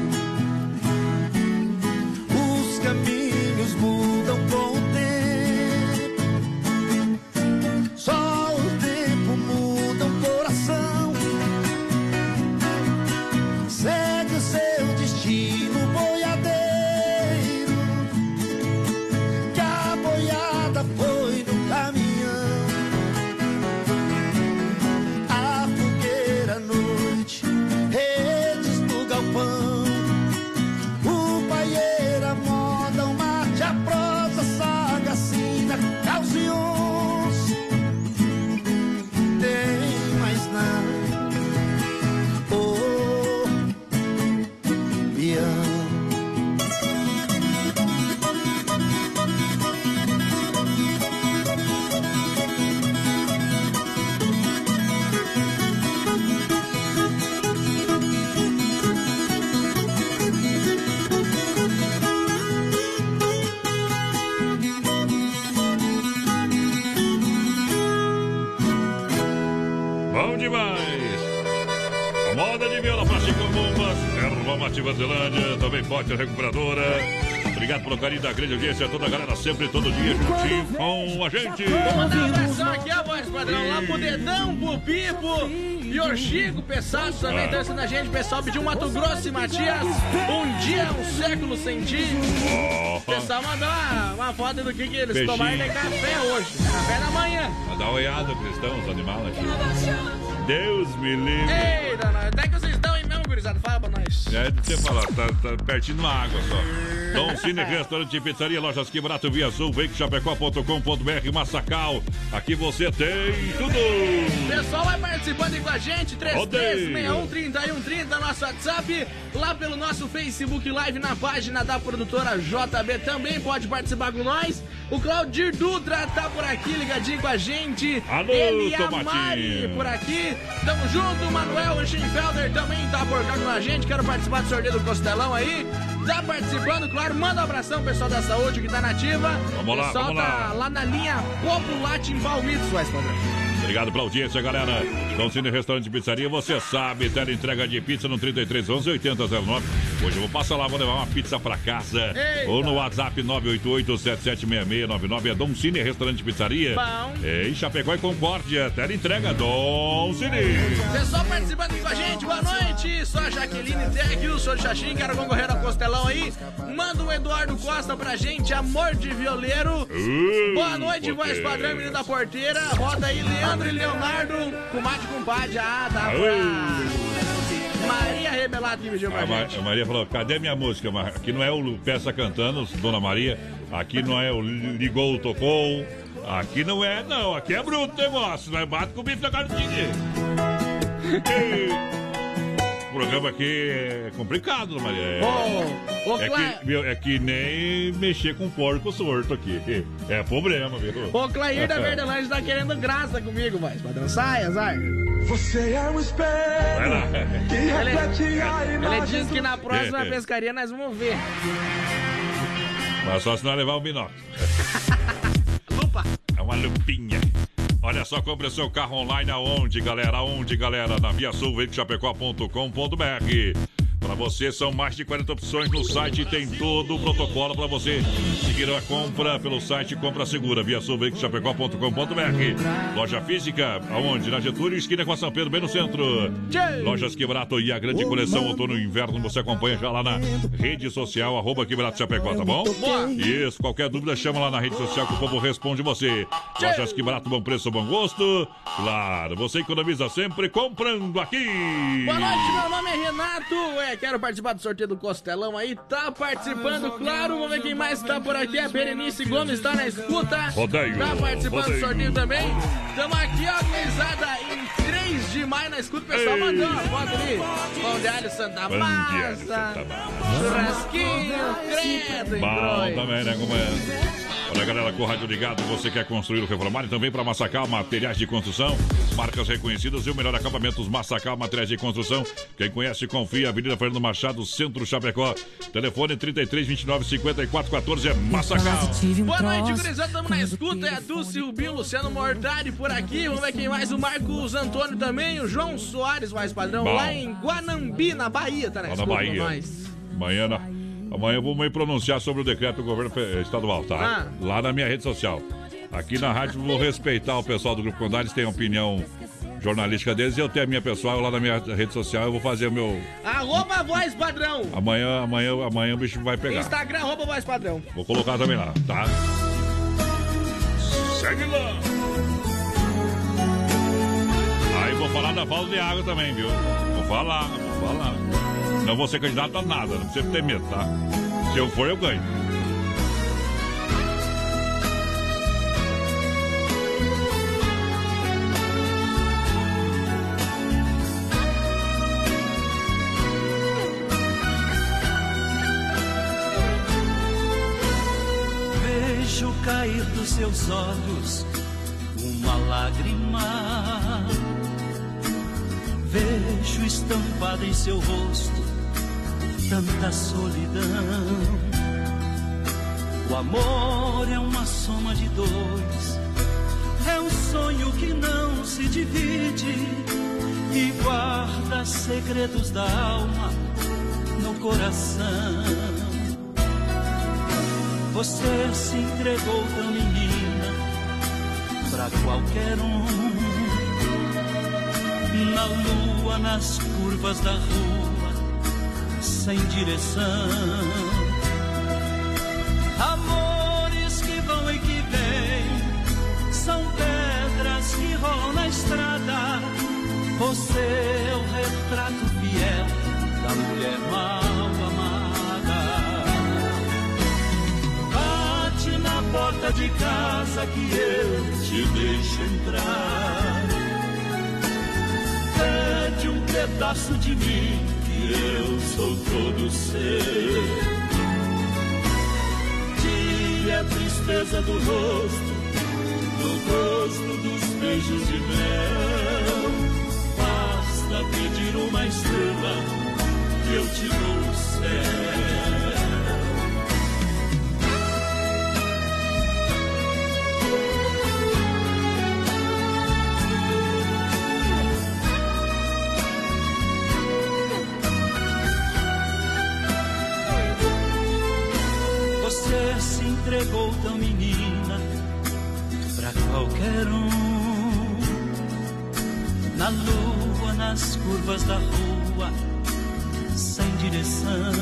Potter Recuperadora. Obrigado pelo carinho da grande audiência, toda a galera sempre, todo dia, juntinho com a gente. Mandar aqui, a voz padrão, lá pro Dedão, pro Pipo e o Chico Pessato também Ah. dançando a gente. Pessoal pediu Mato Grosso e Matias. Um dia, um século sem ti. O pessoal mandou uma, uma foto do que, que eles Peixinho. tomaram de café hoje. Café da manhã. Vai dar uma olhada, cristão, os animais aqui. Deus me livre. Ei, dona, onde é que vocês gurizada? Fala pra nós. É de você falar, tá, tá pertinho de uma água só. Dom Cine Restaurante e Pizzaria, Lojas Que Barato, Via Sul, Chapecó.com.br, Massacal. Aqui você tem tudo. Pessoal vai participando aí com a gente, Rodeio. 33613130, nosso WhatsApp, lá pelo nosso Facebook Live na página da produtora JB também pode participar com nós. O Claudir Dutra tá por aqui, ligadinho com a gente. Alô, Ele e a. Mari por aqui. Tamo junto, o Manuel Schenfelder também tá por cá com a gente. Quero participar do sorteio do Costelão aí. Tá participando, claro. Manda um abração, pessoal da saúde que tá nativa. Vamos lá, pessoal vamos tá lá. lá na linha Populat em Palmitos, vai padrão. Obrigado pela audiência, galera. Dom Cine Restaurante e Pizzaria, você sabe, tela entrega de pizza no 3311 8009. Hoje eu vou passar lá, vou levar uma pizza pra casa. Eita. Ou no WhatsApp 988-776699. É Dom Cine Restaurante e Pizzaria. Bom. É, em Chapecó e Concórdia. Tela entrega, Dom Cine. Pessoal participando com a gente, boa noite. Sou a Jaqueline Teg, eu sou Xaxim, quero concorrer ao Costelão aí. Manda o Eduardo Costa pra gente, amor de violeiro. Uh, boa noite, voz padrão, menino da porteira. Roda aí, Leandro e Leonardo, comadre com compadre. Ah, dá pra... Maria Rebelato que pra A, Ma- a Maria falou, cadê minha música? Aqui não é o Peça cantando, Dona Maria. Aqui não é o Ligou, Tocou. Aqui não é, não. Aqui é bruto o negócio. Nós bate com o bife na cara do. O programa aqui é complicado, Maria. É, Ô, ô, é, Cla- que, meu, é que nem mexer com porco sorto aqui. É problema, viu? O Clair da Verdelândia tá querendo graça comigo, voz padrão. Sai, azar. Você é um espelho Vai lá. que reflete a Ele imagem disse que na próxima É, é. pescaria nós vamos ver. Mas só se não levar o binóculo. Lupa. É uma lupinha. Olha só, compre seu carro online aonde, galera? Aonde, galera? Na viasulveicochapecó.com.br Para você são mais de 40 opções no site, tem todo o protocolo para você seguir a compra pelo site Compra Segura, viasulveicochapecó.com.br Loja física, aonde? Na Getúlio, esquina com a São Pedro, bem no centro. Lojas Quebrato e a grande coleção outono e inverno você acompanha já lá na rede social, arroba Quebrato Chapecó, tá bom? Isso, qualquer dúvida chama lá na rede social que o povo responde você. Lojas que barato, bom preço, bom gosto. Claro, você economiza sempre comprando aqui. Boa noite, meu nome é Renato. É, quero participar do sorteio do Costelão aí. Tá participando, claro. Vamos ver quem mais tá por aqui. A Berenice Gomes tá na escuta. Rodeio, Tá participando do rodeio. sorteio também. Tamo aqui, ó, gurizada, em 3 de maio na escuta. O pessoal Ei. mandou uma foto ali. Pão de alho Santa Massa. Santa Massa. Churrasquinho, credo, Bom também, né, companheiro? Olha, galera, com o rádio ligado, você quer construir ou reformar e também para Massacal, materiais de construção, marcas reconhecidas e o melhor acabamentos, Massacal, materiais de construção. Quem conhece, confia, Avenida Fernando Machado, Centro Chapecó. Telefone 33 29 54 14 é Massacal. Boa noite, gurizada. Tamo na escuta. É a Dulce, o Binho, Luciano Mortari por aqui. Vamos ver quem mais. O Marcos Antônio também. O João Soares, mais padrão, Bom. lá em Guanambi, na Bahia. Tá na Lá na escuta Bahia. nós. Amanhã, na- amanhã eu vou me pronunciar sobre o decreto do governo estadual, tá? Ah. Lá na minha rede social. Aqui na rádio vou respeitar o pessoal do Grupo Condá, eles têm opinião jornalística deles e eu tenho a minha pessoal lá na minha rede social, eu vou fazer o meu. Arroba voz padrão. Amanhã, amanhã, amanhã o bicho vai pegar. Instagram, arroba voz padrão. Vou colocar também lá, tá? Segue lá! Aí vou falar da falta de água também, viu? Vou falar, vou falar. Não vou ser candidato a nada, não precisa ter medo, tá? Se eu for, eu ganho. Vejo cair dos seus olhos uma lágrima. Vejo estampada em seu rosto tanta solidão. O amor é uma soma de dois, é um sonho que não se divide e guarda segredos da alma no coração. Você se entregou tão menina pra qualquer um. Na lua, nas curvas da rua, sem direção. Amores que vão e que vêm, são pedras que rolam na estrada. Você é o retrato fiel da mulher mal amada. Bate na porta de casa que eu te deixo entrar. Pede um pedaço de mim eu sou todo seu. Tire a tristeza do rosto, do rosto dos beijos de mel. Basta pedir uma estrela que eu te dou o céu. Tão menina pra qualquer um. Na lua, nas curvas da rua, sem direção.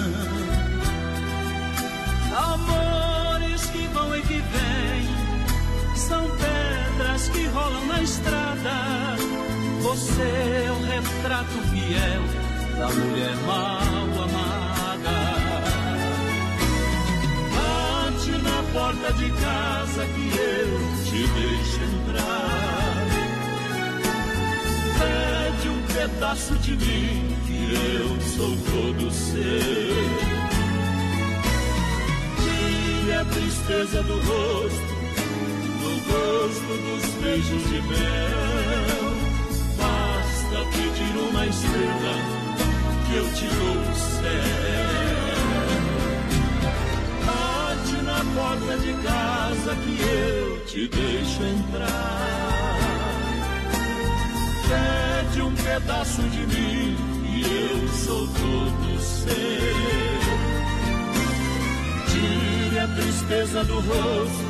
Amores que vão e que vêm, são pedras que rolam na estrada. Você é o retrato fiel da mulher mal porta de casa que eu te deixo entrar. Pede um pedaço de mim que eu sou todo seu. Tire a tristeza do rosto, do gosto dos beijos de mel. Basta pedir uma estrela que eu te dou porta de casa que eu te deixo entrar. Pede um pedaço de mim e eu sou todo seu. Tire a tristeza do rosto,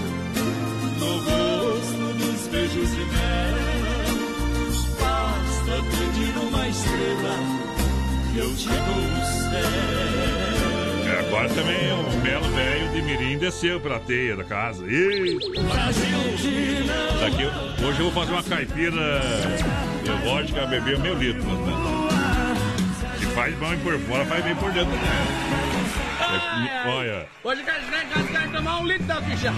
do rosto dos beijos de mel. Basta pedir uma estrela que eu te dou o céu. Agora também o belo velho de Mirim desceu pela teia da casa. Ih! Daqui, hoje eu vou fazer uma caipira de vodka, beber meio litro. Né? Que faz bem por fora, faz bem por dentro. É, olha, Hoje quero tomar um litro da ficha.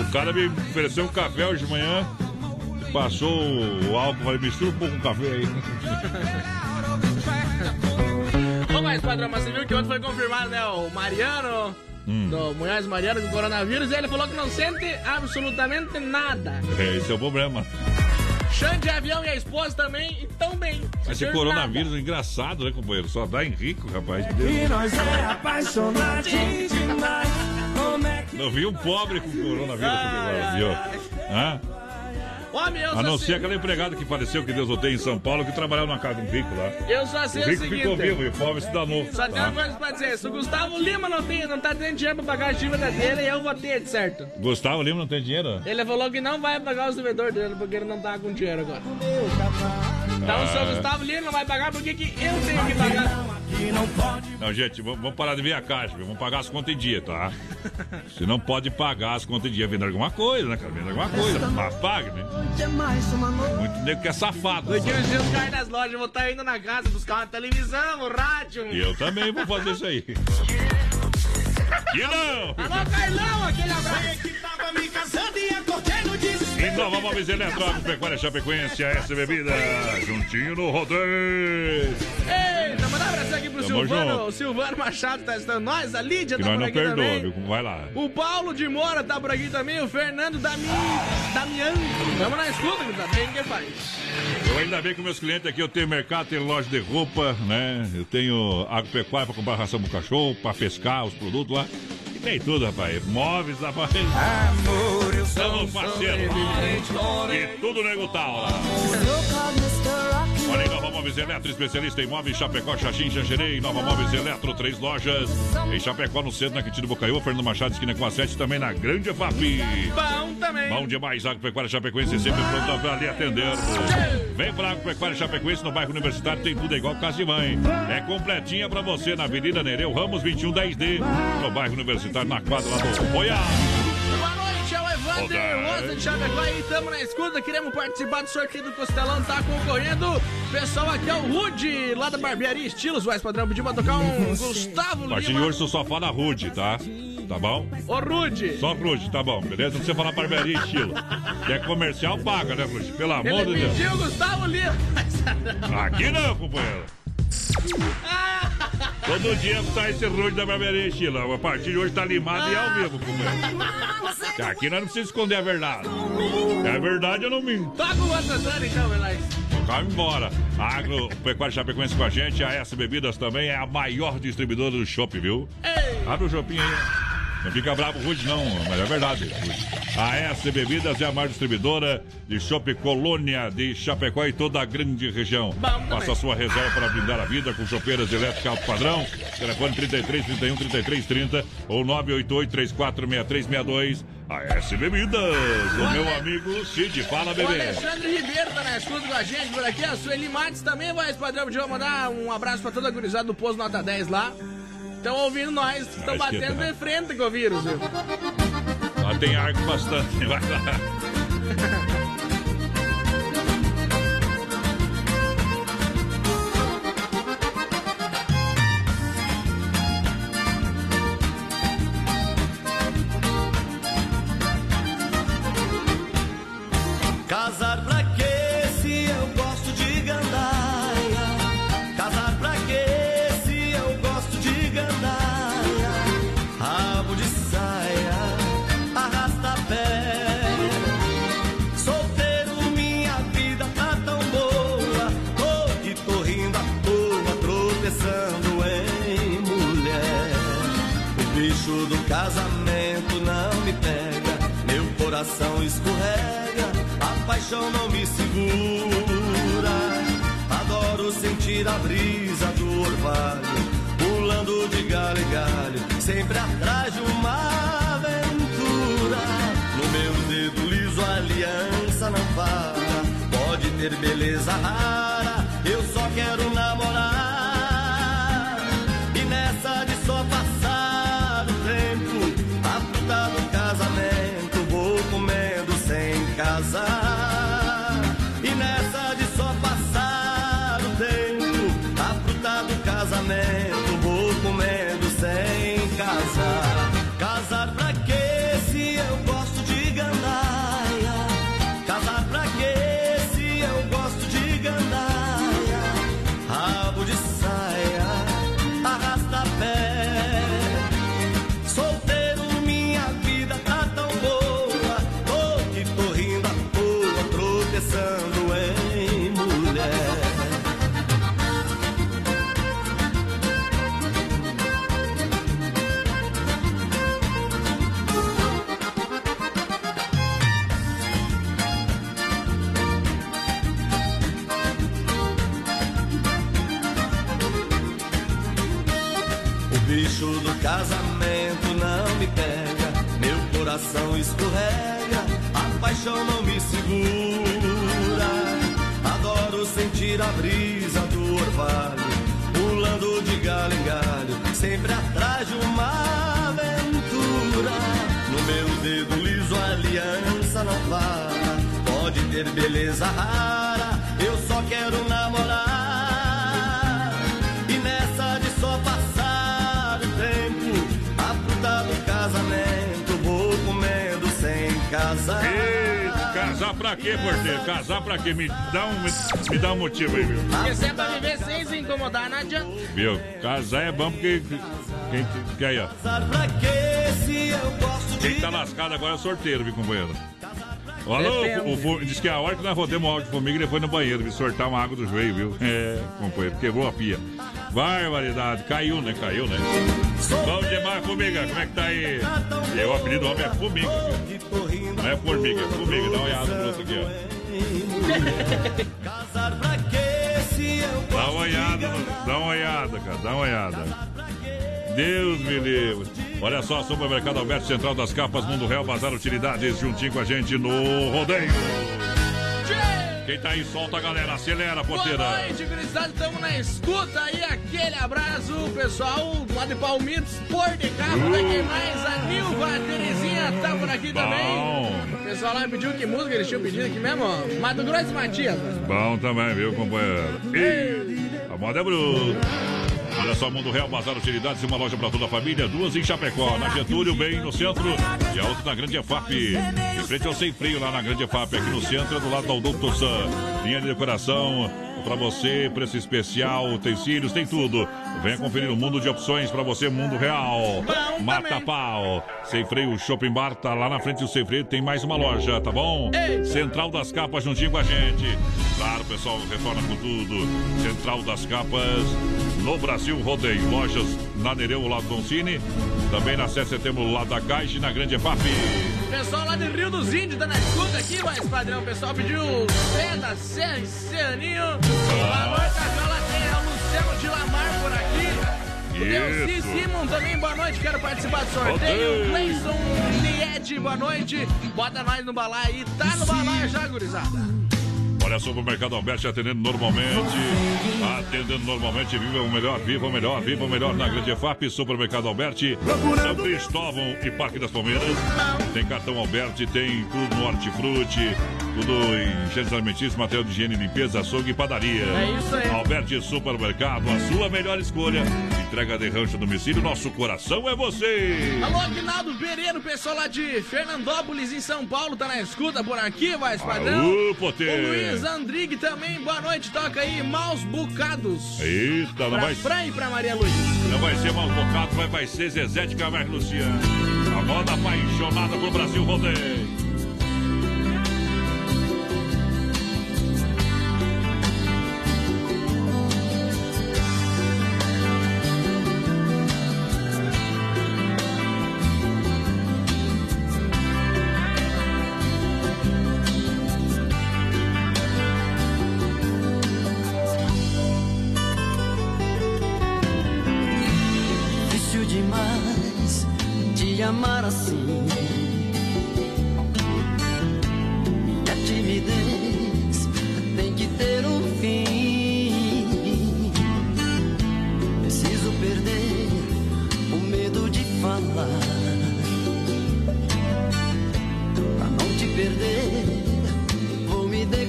o cara me ofereceu um café hoje de manhã, passou o álcool, falei, mistura um pouco com café aí. Mas, padrão, mas você viu que ontem foi confirmado, né? O Mariano, Hum. do Munhoz Mariano, com coronavírus, e ele falou que não sente absolutamente nada. É, esse é o problema. Xande de avião e a esposa também, e tão bem. Esse Sem coronavírus é engraçado, né, companheiro? Só dá em rico, rapaz. E nós é apaixonadinho demais. Como é que Não vi um pobre com coronavírus, viu? Ó, meu, eu A não ser aquela empregada que faleceu, que Deus o tenha, em São Paulo, que trabalhava na casa de um rico lá. Eu só sei o o rico seguinte. ficou vivo e o pobre se danou. Só tem tá? uma coisa pra dizer, se o Gustavo Lima não, tem, não tá tendo dinheiro pra pagar a dívida dele, eu vou ter, de certo. Gustavo Lima não tem dinheiro? Ele falou que não vai pagar os devedores dele, porque ele não tá com dinheiro agora. Então, o Ah. Gustavo Lima não vai pagar, por que, que eu tenho que pagar? Não, gente, vamos parar de ver a caixa, viu? vamos pagar as contas em dia, tá? Você não pode pagar as contas em dia, vendo alguma coisa, né, cara? Vendo alguma coisa, mas paga, né? é? Muito nego que é safado. Uns dias os caras das lojas vão estar indo na casa buscar uma televisão, um rádio. E eu também vou fazer isso aí. E não! Alô, Carlão, aquele abraço. que tava me casando e acordei no desespero. Nova Móveis Eletrónicos, Pecuária Chapecoense, S Bebida, juntinho no rodeio. Eita, mandar um abraço aqui pro Tamo Silvano. junto. O Silvano Machado tá estando nós, a Lídia Que tá nós por não aqui perdoa, também. viu? Vai lá. O Paulo de Moura tá por aqui também, o Fernando Dami... Damian. Vamos na escuta, que tá bem que faz. Eu ainda bem com meus clientes aqui, eu tenho mercado, tenho loja de roupa, né? Eu tenho agropecuária pra comprar ração pro cachorro, pra pescar os produtos lá. E tem tudo, rapaz. Móveis, rapaz. Amor, Estamos parceiros. E tudo nego tal. Olha aí, Nova Móveis Eletro, especialista em móveis, Chapecó, Xaxim, Xanxerei, Nova Móveis Eletro, três lojas. Em Chapecó, no centro, na Quintino Bocaiúva, Fernando Machado, esquina com a 7, também na Grande FAP. Bom também. Bom demais, Agropecuária Chapecoense, sempre pronta pra lhe atender. Vem pra Agropecuária Chapecoense, no bairro Universitário, tem tudo igual casa de mãe. É completinha pra você na Avenida Nereu Ramos 2110D, no bairro Universitário, na quadra lá do Goiás. Olá. Rosa de aí, tamo na escuta, queremos participar do sorteio do Costelão, tá concorrendo. Pessoal, aqui é o Rude, lá da Barbearia Estilos, vai padrão, pediu pra tocar um Gustavo A partir de Lima. hoje, tu só fala Rude, tá? Tá bom? Ô Rude, Só Rude, tá bom, beleza? Não precisa falar barbearia estilo. Que é comercial, paga, né, Rude? Pelo amor de ele Deus. pediu Gustavo Lima. Aqui não, companheiro. Todo dia tá esse Rude da barbearia estilo. A partir de hoje tá limado e é ao vivo, companheiro. Aqui nós não precisamos esconder a verdade. É a verdade, eu não minto. Toca o Santana então, Belais. Vai embora. A Agropecuária Chapecoense com a gente, a S Bebidas também é a maior distribuidora do shopping, viu? Abre o shopping aí. Não fica bravo, Rude, não, mas é verdade. Rude. A S Bebidas é a maior distribuidora de shopping Colônia de Chapecó e toda a grande região. Faça a sua reserva para brindar a vida com chopeiras elétricas alto padrão. Telefone 33 31 33 30 ou 988 34 6362. A S Bebidas. O meu amigo Cid, fala, O bebê. Alexandre Ribeiro tá na escuta com a gente por aqui. A Sueli Matos também vai, padrão, de mandar um abraço pra toda a gurizada do Poço Nota 10 lá. Estão ouvindo nós, estão batendo tá. de frente com o vírus, viu? Lá tem arco bastante. Vai lá. Paixão não me segura. Adoro sentir a brisa do orvalho, pulando de galho em galho, sempre atrás de uma aventura. No meu dedo liso a aliança não para, pode ter beleza rara, eu só quero namorar. Paixão não me segura. Adoro sentir a brisa do orvalho, pulando de galho em galho, sempre atrás de uma aventura. No meu dedo liso a aliança não para, pode ter beleza rara, eu só quero namorar. E nessa de só passar o tempo, a fruta do casamento vou comendo sem casar. Casar pra quê, porteiro? Casar pra quê? Me dá um, me dá um motivo aí, viu? Porque se é pra viver sem se incomodar, não adianta. Viu? Casar é bom porque. Quem, quem aí, ó? Casar pra quê se eu gosto Quem tá lascado agora é o sorteiro, viu, companheiro? Alô, Depende. o, o, diz que a hora que nós rodemos o áudio de formiga, ele foi no banheiro, viu, sortar uma água do joelho, viu? É, companheiro, quebrou a pia. Barbaridade, caiu, né? Caiu, né? Vamos demais, formiga, como é que tá aí? E o apelido do homem é formiga, viu? Não é formiga, é formiga, dá uma olhada no outro aqui, ó. Casar pra quê Dá uma olhada, dá uma olhada, cara, dá uma olhada. Deus me livre. Olha só, Supermercado Alberto Central das Capas, Mundo Real, Bazar Utilidades, juntinho com a gente no rodeio. Quem tá aí, solta a galera, acelera, porteira. Boa noite, gurizada, estamos na escuta aí, aquele abraço, pessoal lá de Palmitos, por de carro, Uh. daqui mais, a Nilva, a Terezinha tá por aqui também. O pessoal lá pediu que música eles tinham pedido aqui mesmo, ó, Mato Grosso e Matias. Bom também, viu, companheiro? E a moda é bruta. Olha só, Mundo Real, Bazar Utilidades, uma loja para toda a família, duas em Chapecó, na Getúlio, bem no centro, e a outra na Grande EFAP. Em frente ao Sem Frio, lá na Grande EFAP, aqui no centro, do lado do Adulto Sam. Linha de decoração para você, preço especial, utensílios, tem tudo. Venha conferir o mundo de opções para você, Mundo Real. Mata pau. Sem Freio Shopping Bar, tá lá na frente do Sem Freio, tem mais uma loja, tá bom? Central das Capas juntinho com a gente. Claro, pessoal, retorna com tudo. Central das Capas, no Brasil Rodeio. Lojas na Nereu, lado do Cine. Também na 7 de setembro, lado da Caixa e na Grande EFAP. Pessoal lá de Rio dos Índios tá na escuta aqui, mas padrão, o pessoal pediu Seda, Serra, Serraninho. Boa noite, a Viola tem a Luciano de Lamar por aqui. O Delci Isso. Simon também, boa noite, quero participar do sorteio. Gleison Lied, boa noite. Bota nós no balai aí, tá no balai já, gurizada. Olha, Supermercado Alberti atendendo normalmente. Atendendo normalmente. Viva o melhor, viva o melhor, viva o melhor na Grande EFAP. Supermercado Alberti. São Cristóvão e Parque das Palmeiras. Tem cartão Alberti, tem tudo no hortifruti. Tudo em gêneros alimentícios, material de higiene limpeza, açougue e padaria. É isso aí. Alberti Supermercado, a sua melhor escolha. Entrega de rancho domicílio. Nosso coração é você. Alô, Aguinaldo Pereira, o pessoal lá de Fernandópolis, em São Paulo, tá na escuta por aqui, vai, padrão. Aô, Potê. O Luiz Andrigue também, boa noite, toca aí, Maus Bocados. Eita, não Pra vai, Fran e pra Maria Luiz. não vai ser mal bocado, vai, vai ser Zezé de Camargo Luciano. A moda apaixonada pro Brasil Rodeio.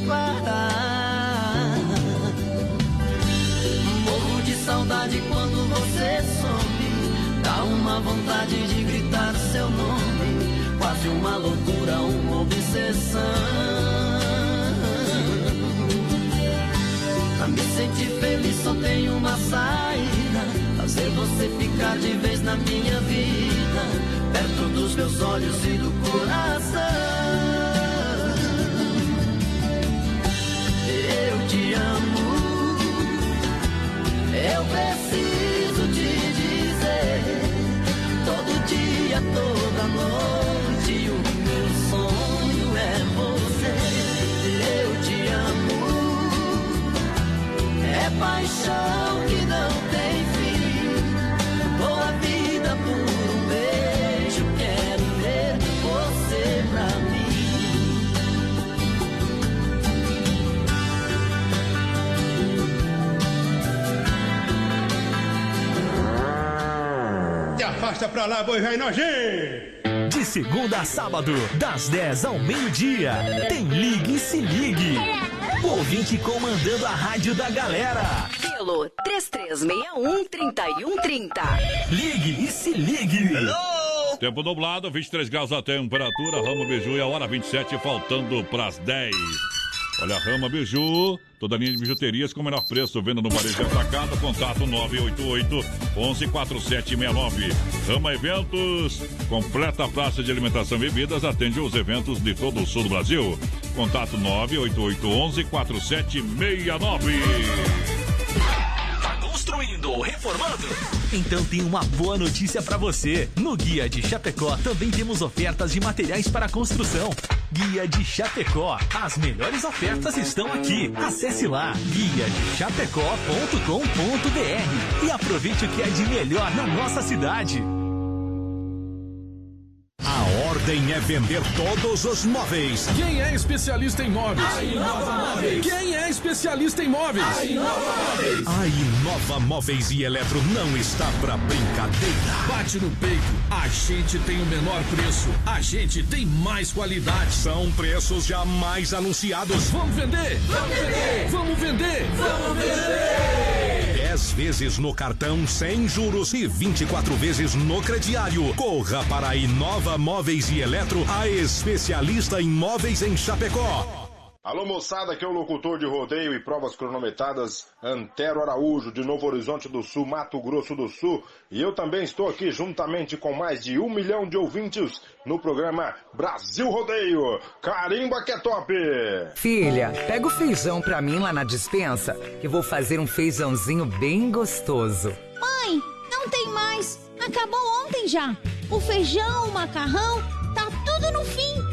Declarar. Morro de saudade quando você some. Dá uma vontade de gritar seu nome. Quase uma loucura, uma obsessão. Pra me sentir feliz só tem uma saída. Fazer você ficar de vez na minha vida. Perto dos meus olhos e do coração. Paixão que não tem fim. Dou a vida por um beijo. Quero ver você pra mim. Se afasta pra lá, boi velho nojento! De segunda a sábado, das 10 ao meio-dia, tem Ligue e Se Ligue. O ouvinte comandando a rádio da galera. Pelo 3361-3130. Ligue e Se Ligue. Tempo nublado, 23 graus a temperatura, Rama Biju e a hora 27, faltando pras 10. Olha, Rama Biju, toda linha de bijuterias com o menor preço, venda no varejo atacado, contato 988 114769. Rama Eventos, completa praça de alimentação e bebidas, atende os eventos de todo o sul do Brasil. Contato 988 114769. Tá construindo reformando? Então tem uma boa notícia para você. No Guia de Chapecó também temos ofertas de materiais para construção. Guia de Chapecó. As melhores ofertas estão aqui. Acesse lá guia de chapecó.com.br e aproveite o que é de melhor na nossa cidade. Ordem é vender todos os móveis. Quem é especialista em móveis? A Inova Móveis. Quem é especialista em móveis? A Inova Móveis. A Inova Móveis e Eletro não está pra brincadeira. Bate no peito. A gente tem o menor preço. A gente tem mais qualidade. São preços jamais anunciados. Vamos vender! Vamos vender! Vamos vender! Vamos vender! 10 vezes no cartão sem juros e 24 vezes no crediário. Corra para a Inova Móveis e Eletro, a especialista em móveis em Chapecó. Alô moçada, aqui é o locutor de rodeio e provas cronometradas Antero Araújo, de Novo Horizonte do Sul, Mato Grosso do Sul. E eu também estou aqui juntamente com mais de um milhão de ouvintes no programa Brasil Rodeio. Carimba que é top! Filha, pega o feijão pra mim lá na dispensa, que vou fazer um feijãozinho bem gostoso. Mãe, não tem mais. Acabou ontem já. O feijão, o macarrão, tá tudo no fim.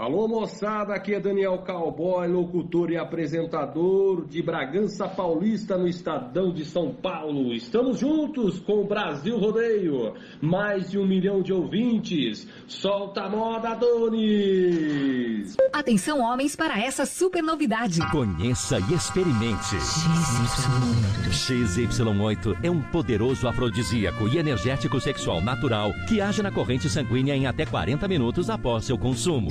Alô moçada, aqui é Daniel Cowboy, locutor e apresentador de Bragança Paulista no Estadão de São Paulo. Estamos juntos com o Brasil Rodeio. Mais de um milhão de ouvintes. Solta a moda, Donis! Atenção, homens, para essa super novidade. Conheça e experimente. XY8 é um poderoso afrodisíaco e energético sexual natural que age na corrente sanguínea em até 40 minutos após seu consumo.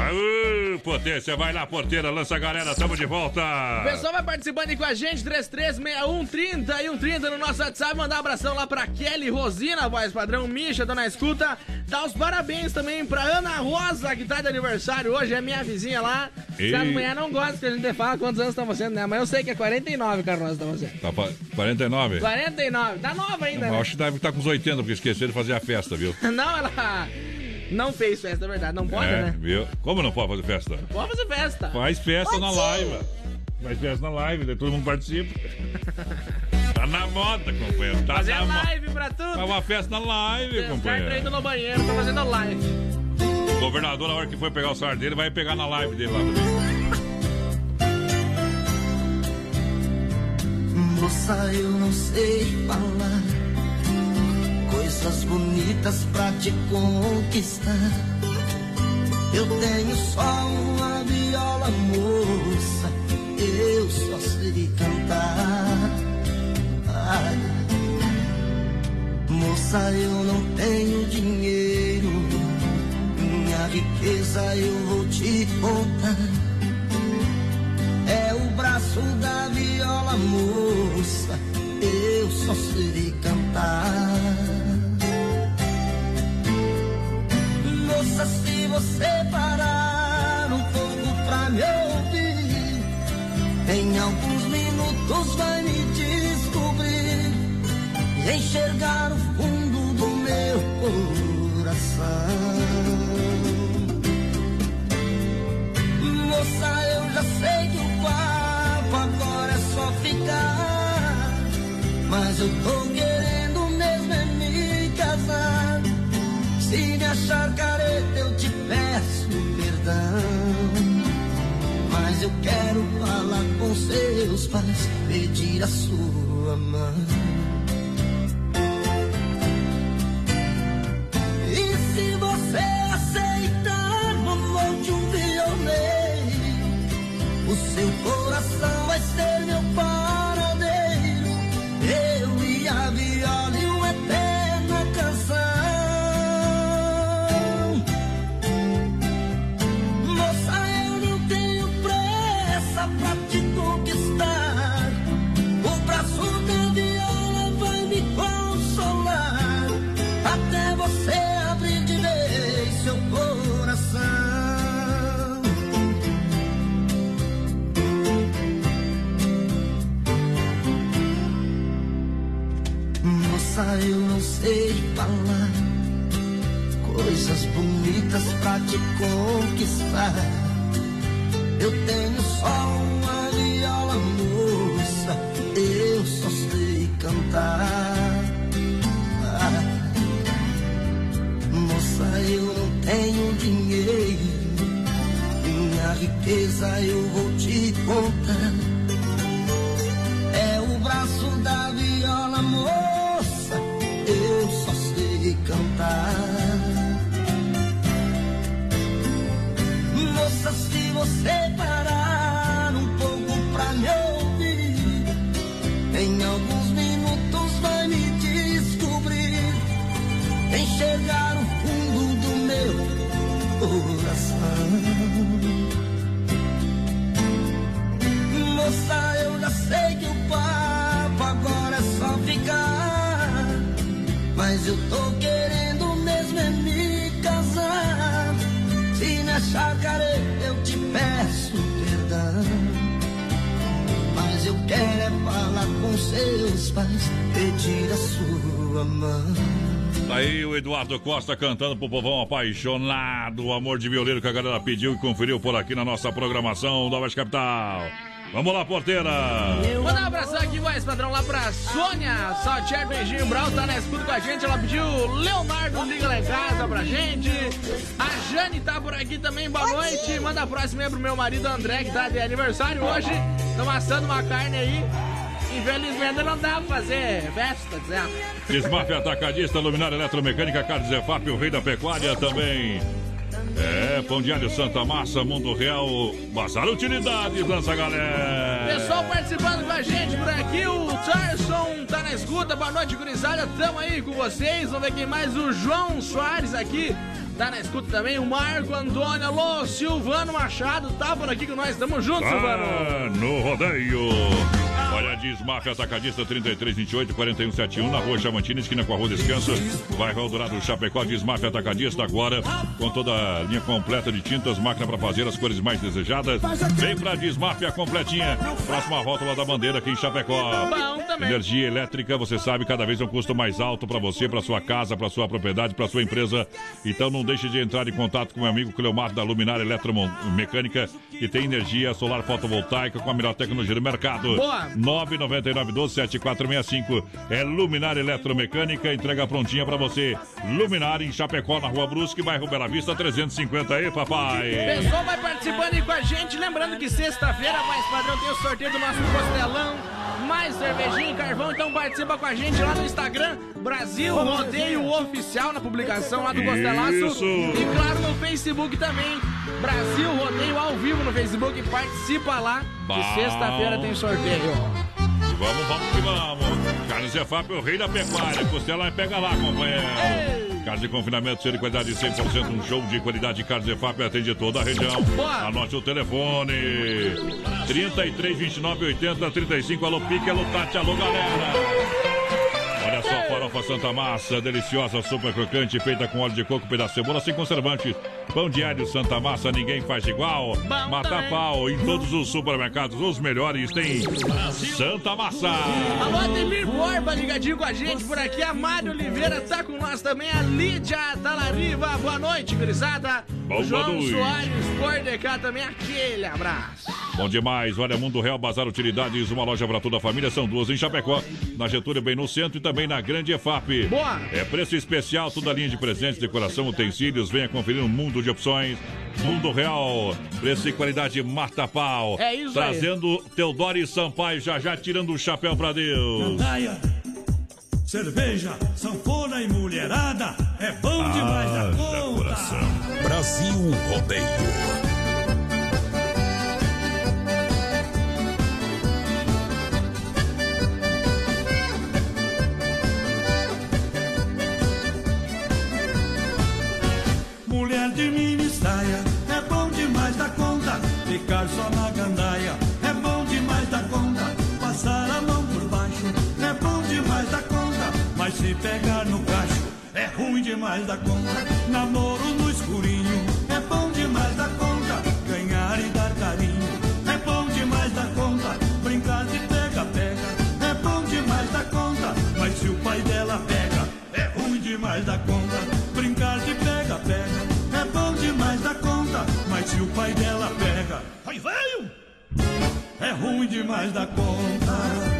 Aê, potência, vai lá, porteira, lança a galera, tamo de volta. O pessoal vai participando aí com a gente, 336130 e 130 no nosso WhatsApp. Mandar um abração lá pra Kelly Rosina, voz padrão Misha, dona Escuta. Dar os parabéns também pra Ana Rosa, que tá de aniversário hoje, é minha vizinha lá. Se as E- mulheres não gostam que a gente fala quantos anos estão fazendo, né? Mas eu sei que é 49 que a Rosa tá fazendo. Tá pa- 49? 49, tá nova ainda, Eu né? acho que deve estar com os 80, porque esqueceram de fazer a festa, viu? Não, ela não fez festa, é verdade. Não pode, é, né? viu? Como não pode fazer festa? Pode fazer festa. Faz festa Pode na live. Faz festa na live, daí todo mundo participa. tá na moda, companheiro. Tá Fazer na mo- live pra tudo. Faz uma festa na live, companheiro. indo no banheiro, tô fazendo live. O governador, na hora que for pegar o salário dele, vai pegar na live dele lá também. Moça, eu não sei falar coisas bonitas pra te conquistar. Eu tenho só uma viola, moça, eu só sei cantar. Moça, eu não tenho dinheiro, minha riqueza eu vou te contar. É o braço da viola, moça. Eu só sei cantar. Moça, se você parar um pouco pra me ouvir, em alguns minutos vai me descobrir e enxergar o fundo do meu coração. Moça, eu já sei que o papo agora é só ficar. Mas eu tô querendo Se me achar careta, eu te peço perdão. Mas eu quero falar com seus pais, pedir a sua mão. E se você aceitar, mamão de um violeiro, o seu coração vai ser meu paradeiro. Falar coisas bonitas pra te conquistar. Eu tenho só uma viola moça, eu só sei cantar. Moça, eu não tenho dinheiro, minha riqueza eu vou te contar. Seus pais, pedir a sua mão. Tá Aí o Eduardo Costa cantando pro povão apaixonado, o amor de violeiro que a galera pediu e conferiu por aqui na nossa programação da Oeste Capital. Vamos lá, porteira! Mandar um abração aqui, voz padrão, lá pra Sônia Saltier Beijinho Brau, tá na escuta com a gente. Ela pediu Leonardo Liga lá em casa pra gente. A Jane tá por aqui também, boa noite. Manda a próxima aí pro meu marido André, que tá de aniversário hoje. Estamos assando uma carne aí. Infelizmente não dá pra fazer festa, dizendo. Desmafia Atacadista, Luminária Eletromecânica, Carlos Zefap, o rei da pecuária também. É, Pão de Alho Santa Massa, Mundo Real, Bazar Utilidades, lança galera. Pessoal participando com a gente por aqui, o Tarson tá na escuta, boa noite, gurizada, tamo aí com vocês, vamos ver quem mais, o João Soares aqui, tá na escuta também, o Marco Antônio, alô, Silvano Machado, tá por aqui com nós, tamo junto, Silvano. Tá no rodeio. Olha, Desmafia Atacadista 3328 4171 na rua Chamantina, esquina com a rua Descanso. Vai Dourado Chapecó, Desmafia Atacadista agora com toda a linha completa de tintas, máquina para fazer as cores mais desejadas. Vem pra Desmafia completinha. Próxima rótula da bandeira aqui em Chapecó. Energia elétrica, você sabe, cada vez é um custo mais alto para você, para sua casa, para sua propriedade, para sua empresa. Então não deixe de entrar em contato com meu amigo Cleomar da Luminária Eletromecânica, que tem energia solar fotovoltaica com a melhor tecnologia do mercado. Boa. 999-12-7465. É Luminária Eletromecânica, entrega prontinha pra você. Luminária em Chapecó, na Rua Brusque, bairro Bela Vista, 350 aí, papai. Pessoal vai participando aí com a gente. Lembrando que sexta-feira, mais padrão, tem o sorteio do nosso costelão. Mais cervejinha e carvão, então participa com a gente lá no Instagram, Brasil Rodeio Oficial, na publicação lá do Costelaço. Isso. E claro, no Facebook também, Brasil Rodeio ao vivo no Facebook. Participa lá, que sexta-feira tem sorteio. Vamos, vamos que vamos. Carlos Zefap, o rei da pecuária. Costela e pega lá, companheiro. Carne de confinamento, ser de qualidade 100%. Um show de qualidade. Carlos Zefap atende toda a região. Boa. Anote o telefone: 33 29 80 35. Alô, Pique, alô, Tati, alô, galera. Olha só, farofa Santa Massa, deliciosa, super crocante, feita com óleo de coco, pedaço de cebola, sem conservantes. Pão alho Santa Massa, ninguém faz igual. Mata pau em todos os supermercados, os melhores tem Santa Massa. Alô, Ademir Borba, ligadinho com a gente por aqui. A Mari Oliveira tá com nós também. A Lídia Talariva, boa noite, gurizada. Boa João noite. Soares, por de cá também, aquele abraço. Bom demais, olha, Mundo Real Bazar Utilidades, uma loja para toda a família, são duas em Chapecó, na Getúlio, bem no centro e também na Grande EFAP. Boa! É preço especial, toda a linha de presentes, decoração, utensílios, venha conferir um mundo de opções. Mundo Real, preço e qualidade mata pau. É isso aí. Trazendo Teodoro e Sampaio, já já tirando o chapéu pra Deus. Gandaia, cerveja, sanfona e mulherada é bom demais da conta. Brasil Rodeio. Mulher de mini saia é bom demais da conta. Ficar só na gandaia é bom demais da conta. Passar a mão por baixo é bom demais da conta. Mas se pegar no cacho é ruim demais da conta. Namoro no escurinho é bom demais da conta. Ganhar e dar carinho é bom demais da conta. Brincar de pega-pega é bom demais da conta. Mas se o pai dela pega, ruim demais da conta. é ruim demais da conta.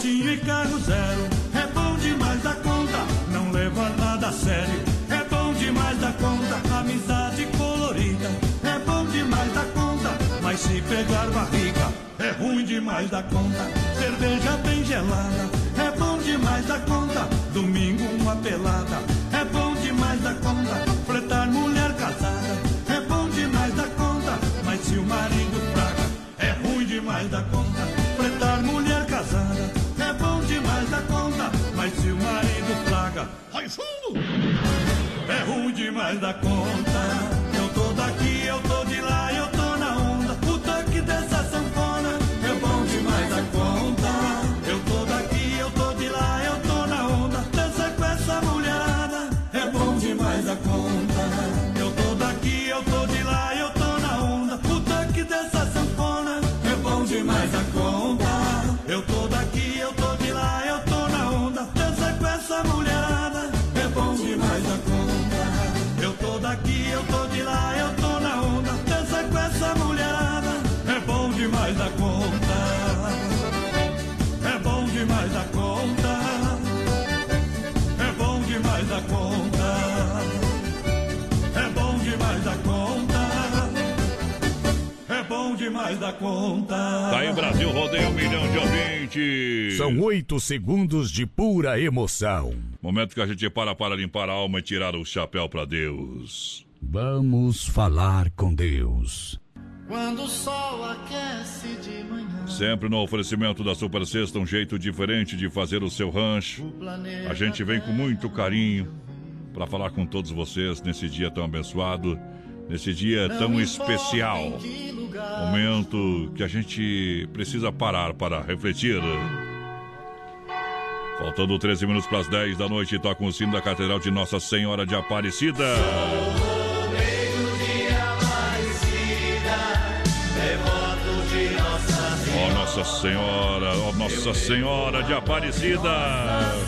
Brotinho e carro zero é bom demais da conta. Não leva nada a sério, é bom demais da conta. Amizade colorida é bom demais da conta. Mas se pegar barriga é ruim demais da conta. Cerveja bem gelada é bom demais da conta. Domingo uma pelada é bom demais da conta. Fretar mulher casada é bom demais da conta. Mas se o marido fraga é ruim demais da conta. Marido fraga, ai fundo! É ruim demais da conta. Demais da conta. É bom demais da conta. É bom demais da conta. É bom demais da conta. É bom demais da conta. Tá aí, Brasil rodeia um milhão de ouvintes. São oito segundos de pura emoção. Momento que a gente para para limpar a alma e tirar o chapéu pra Deus. Vamos falar com Deus. Quando o sol aquece de manhã. Sempre no oferecimento da Super Sexta, um jeito diferente de fazer o seu rancho. A gente vem com muito carinho para falar com todos vocês nesse dia tão abençoado, nesse dia tão especial. Momento que a gente precisa parar para refletir. Faltando 13 minutos para as 10 da noite, toca o sino da Catedral de Nossa Senhora de Aparecida. Nossa Senhora, ó Nossa Senhora de Aparecida.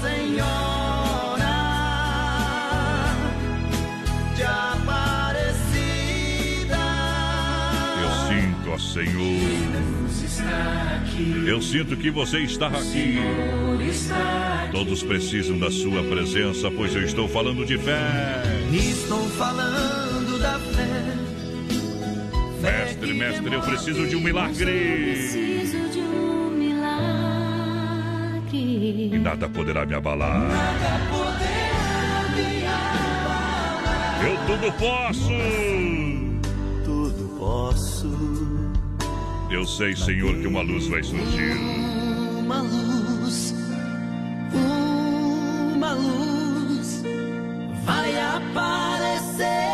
Senhora de Aparecida. Eu sinto, ó Senhor. Eu sinto que você está aqui. Todos precisam da sua presença, pois eu estou falando de fé. Estou falando da fé. Mestre, mestre, eu preciso de um milagre. Preciso de um milagre. E nada poderá me abalar. Nada poderá me abalar. Eu tudo posso. Tudo posso. Eu sei, Senhor, que uma luz vai surgir. Uma luz, uma luz vai aparecer.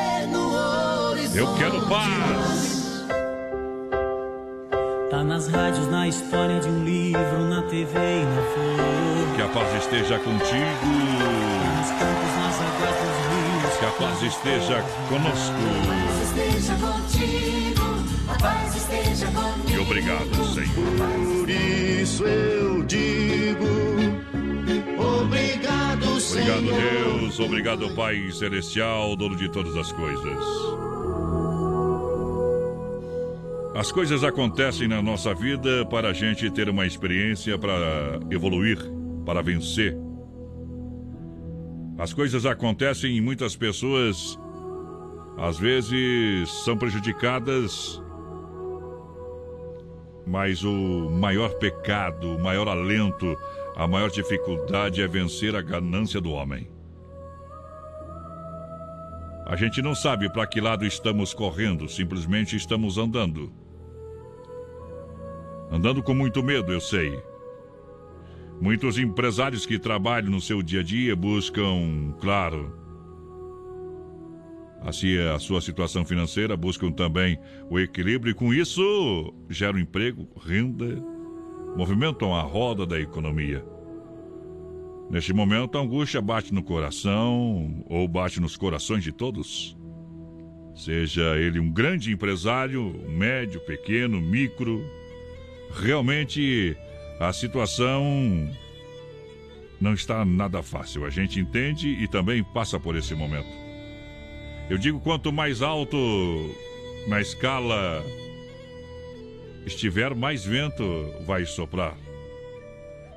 Eu quero paz. Tá nas rádios, na história de um livro, na TV e na flor. Que a paz esteja contigo. Nos campos, nas águas dos rios. Que a paz esteja conosco. Esteja contigo, a paz esteja comigo. E obrigado, Senhor. Por isso eu digo, obrigado, Senhor. Obrigado, Deus. Obrigado, Pai Celestial, dono de todas as coisas. As coisas acontecem na nossa vida para a gente ter uma experiência, para evoluir, para vencer. As coisas acontecem e muitas pessoas, às vezes, são prejudicadas. Mas o maior pecado, o maior alento, a maior dificuldade é vencer a ganância do homem. A gente não sabe para que lado estamos correndo, simplesmente estamos andando. Andando com muito medo, eu sei. Muitos empresários que trabalham no seu dia a dia buscam, claro, assim a sua situação financeira, buscam também o equilíbrio e com isso geram emprego, renda movimentam a roda da economia. Neste momento, a angústia bate no coração ou bate nos corações de todos. Seja ele um grande empresário, médio, pequeno, micro, realmente a situação não está nada fácil. A gente entende e também passa por esse momento. Eu digo quanto mais alto na escala estiver, mais vento vai soprar.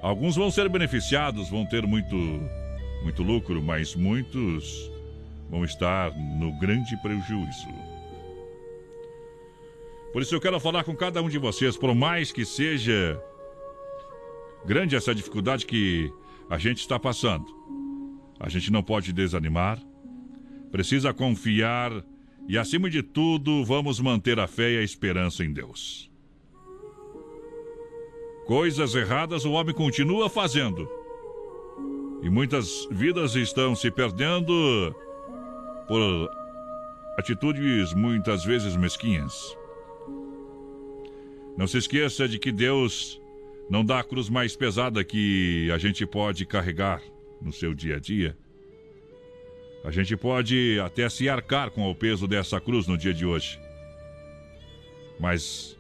Alguns vão ser beneficiados, vão ter muito, muito lucro, mas muitos vão estar no grande prejuízo. Por isso eu quero falar com cada um de vocês, por mais que seja grande essa dificuldade que a gente está passando. A gente não pode desanimar, precisa confiar e, acima de tudo, vamos manter a fé e a esperança em Deus. Coisas erradas o homem continua fazendo. E muitas vidas estão se perdendo por atitudes muitas vezes mesquinhas. Não se esqueça de que Deus não dá a cruz mais pesada que a gente pode carregar no seu dia a dia. A gente pode até se arcar com o peso dessa cruz no dia de hoje. Mas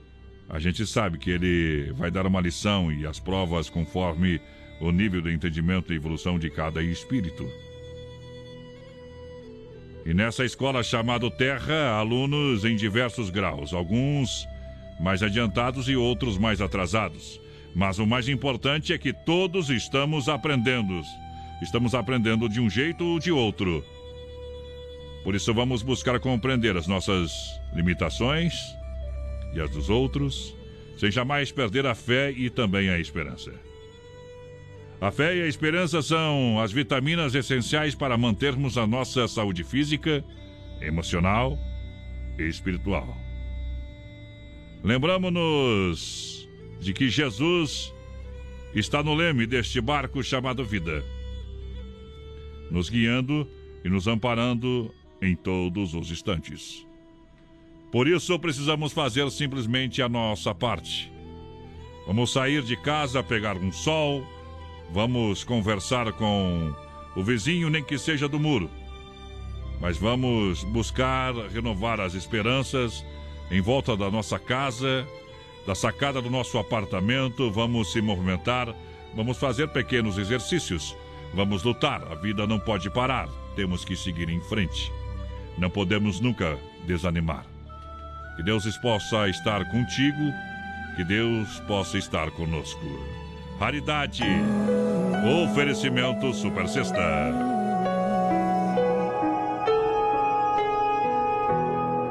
a gente sabe que ele vai dar uma lição e as provas conforme o nível do entendimento e evolução de cada espírito. E nessa escola chamada Terra, alunos em diversos graus, alguns mais adiantados e outros mais atrasados. Mas o mais importante é que todos estamos aprendendo. Estamos aprendendo de um jeito ou de outro. Por isso vamos buscar compreender as nossas limitações e as dos outros, sem jamais perder a fé e também a esperança. A fé e a esperança são as vitaminas essenciais para mantermos a nossa saúde física, emocional e espiritual. Lembramos-nos de que Jesus está no leme deste barco chamado vida, nos guiando e nos amparando em todos os instantes. Por isso precisamos fazer simplesmente a nossa parte. Vamos sair de casa, pegar um sol, vamos conversar com o vizinho, nem que seja do muro. Mas vamos buscar renovar as esperanças em volta da nossa casa, da sacada do nosso apartamento, vamos se movimentar, vamos fazer pequenos exercícios, vamos lutar. A vida não pode parar, temos que seguir em frente. Não podemos nunca desanimar. Que Deus possa estar contigo, que Deus possa estar conosco. Raridade, oferecimento Super Sexta.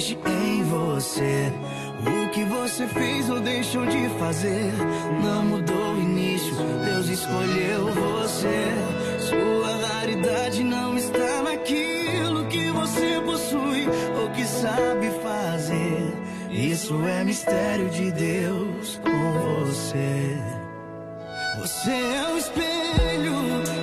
Existe em você. O que você fez ou deixou de fazer não mudou o início. Deus escolheu você. Sua raridade não está naquilo que você possui ou que sabe fazer. Isso é mistério de Deus com você. Você é o espelho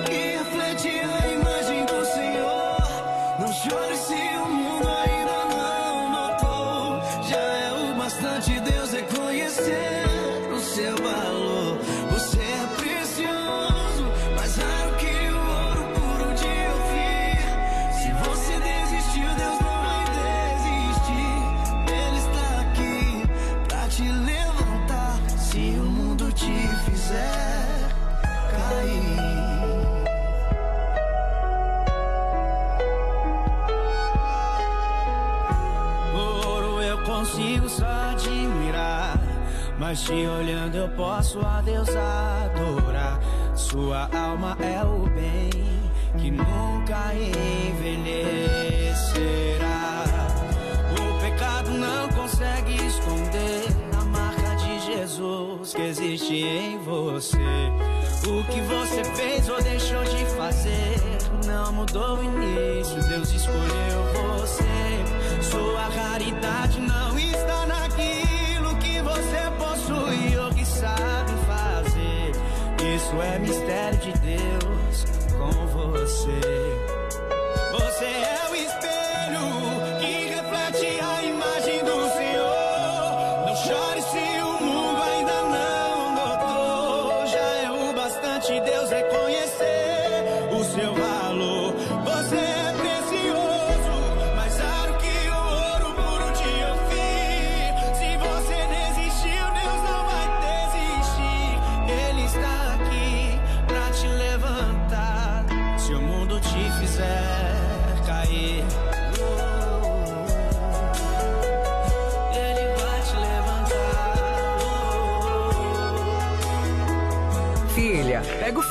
Mas te olhando eu posso a Deus adorar. Sua alma é o bem que nunca envelhecerá. O pecado não consegue esconder a marca de Jesus que existe em você. O que você fez ou deixou de fazer não mudou o início. Deus escolheu você. Sua raridade não está naquilo sabe fazer. Isso é mistério de Deus com você. Você é o espelho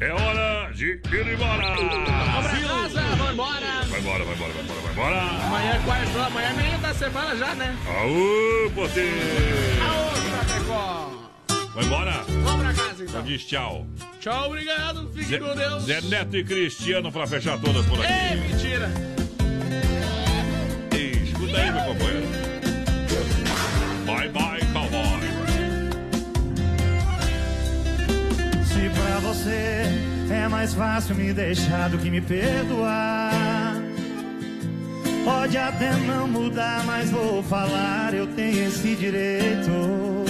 É hora de ir embora. Vamos pra casa, vamos embora. Vai embora, vai embora, vai embora, vai embora. Amanhã é quarto, amanhã é meio da semana já, né? Aô, potê. Aô, Chapecó. Vai embora. Vamos pra casa, então. Diz tchau. Tchau, obrigado. Fique Zé, com Deus. Zé Neto e Cristiano pra fechar todas por aqui. Ei, mentira. Ei, escuta aí, meu companheiro. Bye, bye, você é mais fácil me deixar do que me perdoar. Pode até não mudar, mas vou falar, eu tenho esse direito.